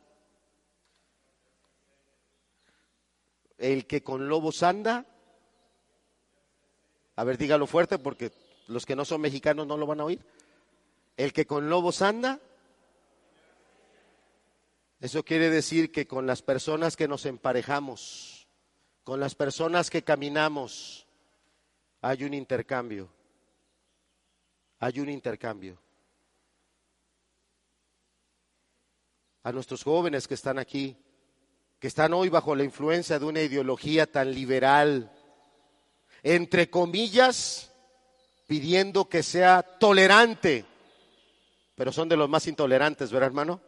El que con lobos anda. A ver, dígalo fuerte porque los que no son mexicanos no lo van a oír. El que con lobos anda, eso quiere decir que con las personas que nos emparejamos, con las personas que caminamos, hay un intercambio. Hay un intercambio. A nuestros jóvenes que están aquí, que están hoy bajo la influencia de una ideología tan liberal, entre comillas, pidiendo que sea tolerante pero son de los más intolerantes, ¿verdad, hermano?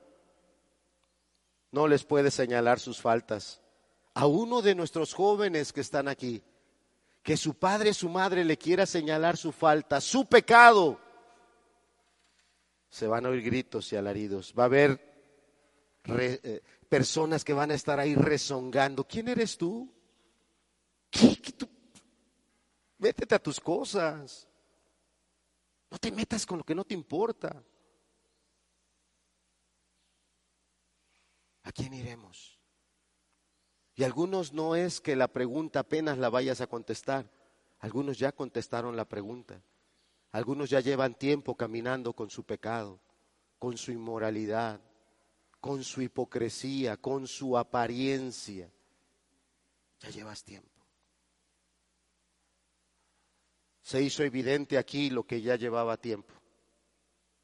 No les puede señalar sus faltas. A uno de nuestros jóvenes que están aquí, que su padre, su madre le quiera señalar su falta, su pecado, se van a oír gritos y alaridos. Va a haber eh, personas que van a estar ahí rezongando. ¿Quién eres tú? ¿Qué, tú? Métete a tus cosas. No te metas con lo que no te importa. ¿A quién iremos? Y algunos no es que la pregunta apenas la vayas a contestar. Algunos ya contestaron la pregunta. Algunos ya llevan tiempo caminando con su pecado, con su inmoralidad, con su hipocresía, con su apariencia. Ya llevas tiempo. Se hizo evidente aquí lo que ya llevaba tiempo.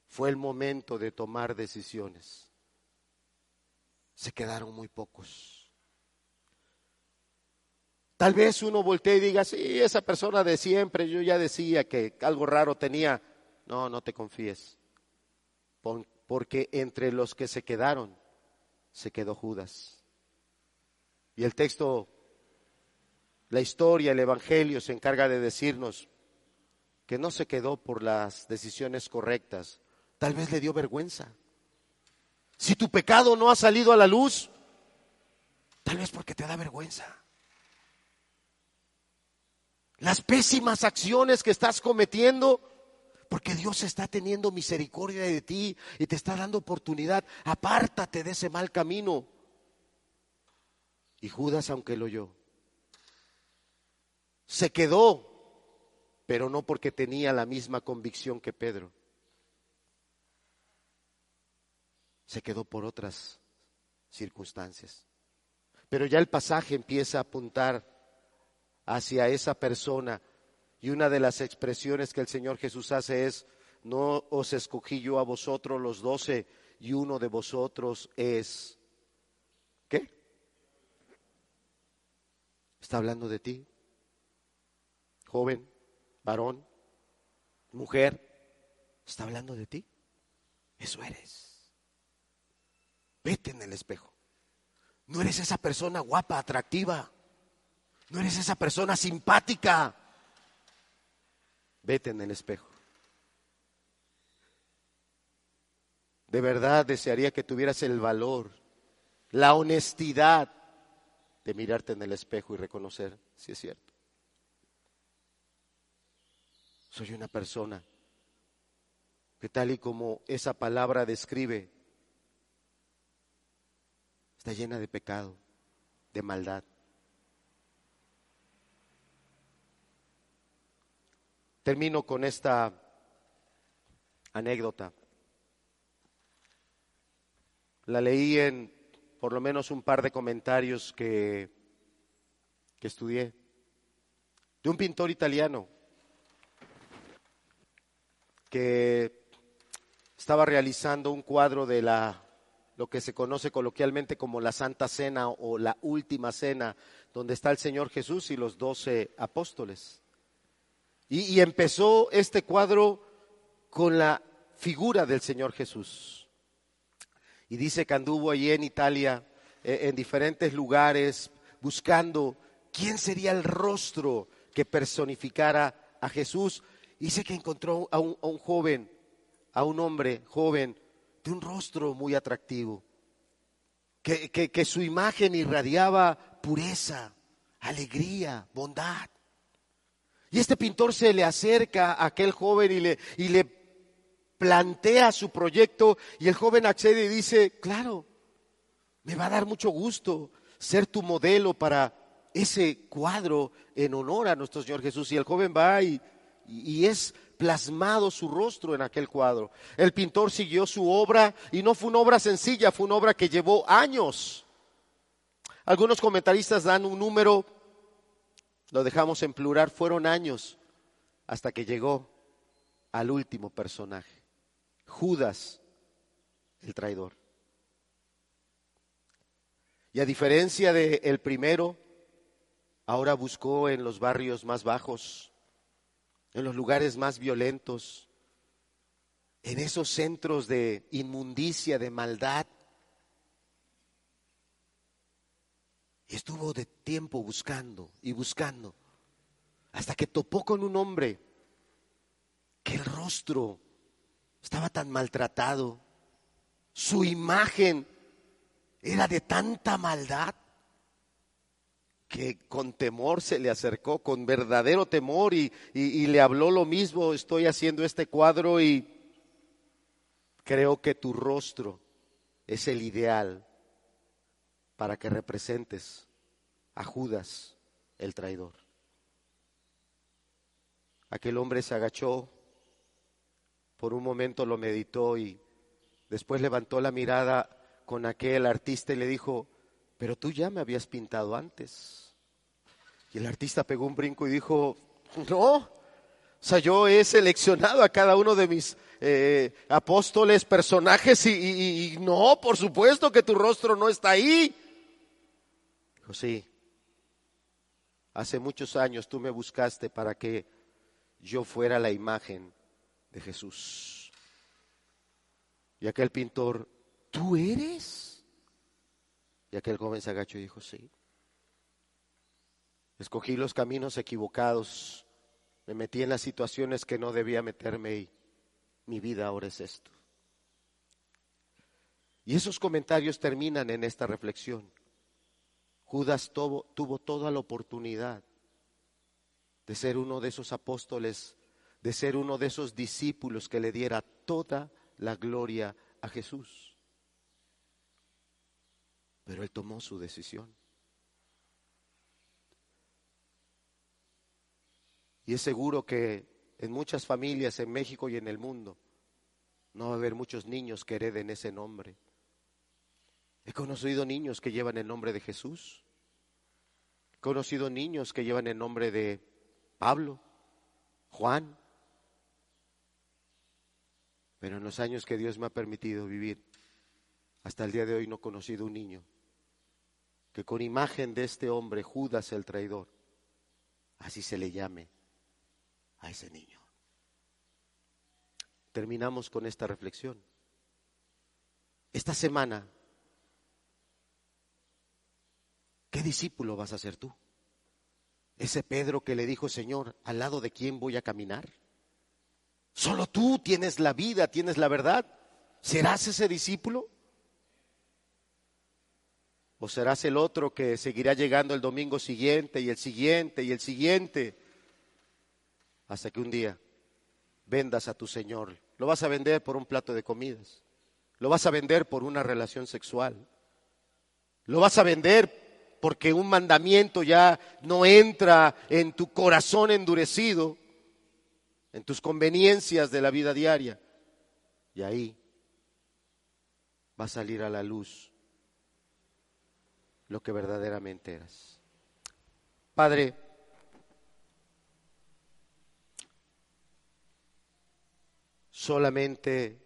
Fue el momento de tomar decisiones. Se quedaron muy pocos. Tal vez uno voltee y diga, sí, esa persona de siempre, yo ya decía que algo raro tenía. No, no te confíes porque entre los que se quedaron se quedó Judas. Y el texto, la historia, el Evangelio se encarga de decirnos que no se quedó por las decisiones correctas, tal vez le dio vergüenza. Si tu pecado no ha salido a la luz, tal vez porque te da vergüenza. Las pésimas acciones que estás cometiendo porque Dios está teniendo misericordia de ti y te está dando oportunidad. Apártate de ese mal camino. Y Judas, aunque lo oyó, se quedó, pero no porque tenía la misma convicción que Pedro. Se quedó por otras circunstancias. Pero ya el pasaje empieza a apuntar hacia esa persona y una de las expresiones que el Señor Jesús hace es, no os escogí yo a vosotros los doce y uno de vosotros es, ¿qué? Está hablando de ti, joven, varón, mujer, está hablando de ti. Eso eres. Vete en el espejo. No eres esa persona guapa, atractiva. No eres esa persona simpática Vete en el espejo. De verdad desearía que tuvieras el valor, la honestidad de mirarte en el espejo y reconocer si es cierto. Soy una persona que tal y como esa palabra describe, está llena de pecado, de maldad. Termino con esta anécdota. La leí en por lo menos un par de comentarios que, que estudié, de un pintor italiano que estaba realizando un cuadro de la lo que se conoce coloquialmente como la Santa Cena o la Última Cena, donde está el Señor Jesús y los doce apóstoles. Y, empezó este cuadro con la figura del Señor Jesús. Y dice que anduvo allí en Italia, eh, en diferentes lugares, buscando quién sería el rostro que personificara a Jesús. Dice que encontró a un, joven, a un hombre joven, de un rostro muy atractivo, que su imagen irradiaba pureza, alegría, bondad. Y este pintor se le acerca a aquel joven y le, y le plantea su proyecto y el joven accede y dice, claro, me va a dar mucho gusto ser tu modelo para ese cuadro en honor a nuestro Señor Jesús. Y el joven va y, y es plasmado su rostro en aquel cuadro. El pintor siguió su obra y no fue una obra sencilla, fue una obra que llevó años. Algunos comentaristas dan un número lo dejamos en plural, fueron años hasta que llegó al último personaje, Judas, el traidor. Y a diferencia del el primero, ahora buscó en los barrios más bajos, en los lugares más violentos, en esos centros de inmundicia, de maldad, Y estuvo de tiempo buscando y buscando, hasta que topó con un hombre que el rostro estaba tan maltratado, su imagen era de tanta maldad que con temor se le acercó, con verdadero temor y, y, le habló lo mismo, estoy haciendo este cuadro y creo que tu rostro es el ideal para que representes a Judas el traidor. Aquel hombre se agachó, por un momento lo meditó y después levantó la mirada con aquel artista y le dijo, pero tú ya me habías pintado antes. Y el artista pegó un brinco y dijo, no, o sea, yo he seleccionado a cada uno de mis eh, apóstoles, personajes y, y, no, por supuesto que tu rostro no está ahí. Dijo, sí, hace muchos años tú me buscaste para que yo fuera la imagen de Jesús. Y aquel pintor, ¿tú eres? Y aquel joven se agachó y dijo, sí. Escogí los caminos equivocados, me metí en las situaciones que no debía meterme y mi vida ahora es esto. Y esos comentarios terminan en esta reflexión. Judas tuvo, tuvo toda la oportunidad de ser uno de esos apóstoles, de ser uno de esos discípulos que le diera toda la gloria a Jesús. Pero él tomó su decisión. Y es seguro que en muchas familias en México y en el mundo no va a haber muchos niños que hereden ese nombre. He conocido niños que llevan el nombre de Jesús. He conocido niños que llevan el nombre de Pablo, Juan. Pero en los años que Dios me ha permitido vivir, hasta el día de hoy no he conocido un niño que con imagen de este hombre, Judas el traidor, así se le llame a ese niño. Terminamos con esta reflexión. Esta semana, ¿qué discípulo vas a ser tú? Ese Pedro que le dijo, Señor, ¿al lado de quién voy a caminar? Solo tú tienes la vida, tienes la verdad. ¿Serás ese discípulo? ¿O serás el otro que seguirá llegando el domingo siguiente y el siguiente y el siguiente? Hasta que un día vendas a tu Señor. Lo vas a vender por un plato de comidas. Lo vas a vender por una relación sexual. Lo vas a vender porque un mandamiento ya no entra en tu corazón endurecido, en tus conveniencias de la vida diaria. Y ahí va a salir a la luz lo que verdaderamente eras. Padre, solamente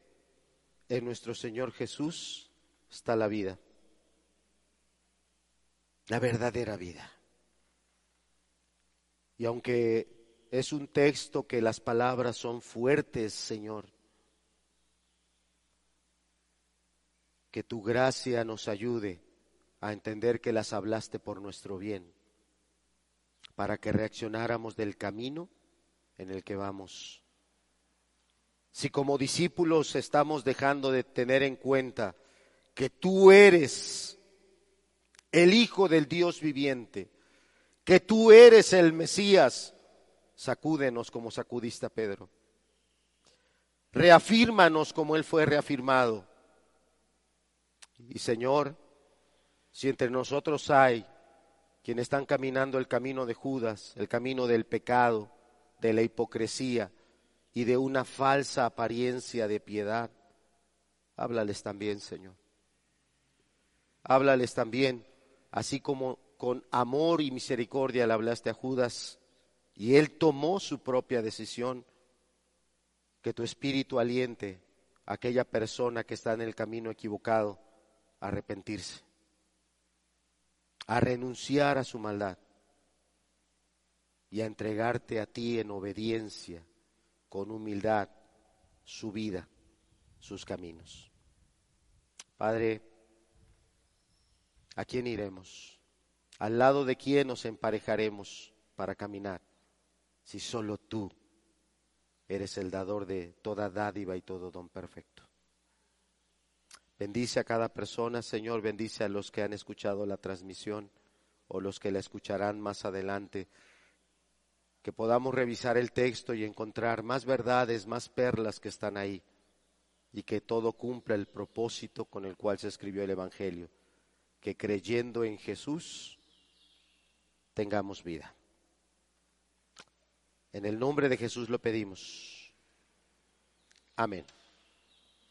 en nuestro Señor Jesús está la vida, la verdadera vida. Y aunque es un texto que las palabras son fuertes, Señor, que tu gracia nos ayude a entender que las hablaste por nuestro bien, para que reaccionáramos del camino en el que vamos. Si como discípulos estamos dejando de tener en cuenta que tú eres el Hijo del Dios viviente, que tú eres el Mesías, sacúdenos como sacudiste a Pedro. Reafírmanos como Él fue reafirmado. Y Señor, si entre nosotros hay quienes están caminando el camino de Judas, el camino del pecado, de la hipocresía y de una falsa apariencia de piedad, háblales también, Señor. Háblales también, así como con amor y misericordia le hablaste a Judas y él tomó su propia decisión, que tu espíritu aliente a aquella persona que está en el camino equivocado a arrepentirse a renunciar a su maldad y a entregarte a ti en obediencia, con humildad, su vida, sus caminos. Padre, ¿a quién iremos? ¿Al lado de quién nos emparejaremos para caminar? Si solo tú eres el dador de toda dádiva y todo don perfecto. Bendice a cada persona, Señor, bendice a los que han escuchado la transmisión o los que la escucharán más adelante, que podamos revisar el texto y encontrar más verdades, más perlas que están ahí, y que todo cumpla el propósito con el cual se escribió el Evangelio, que creyendo en Jesús tengamos vida. En el nombre de Jesús lo pedimos. Amén.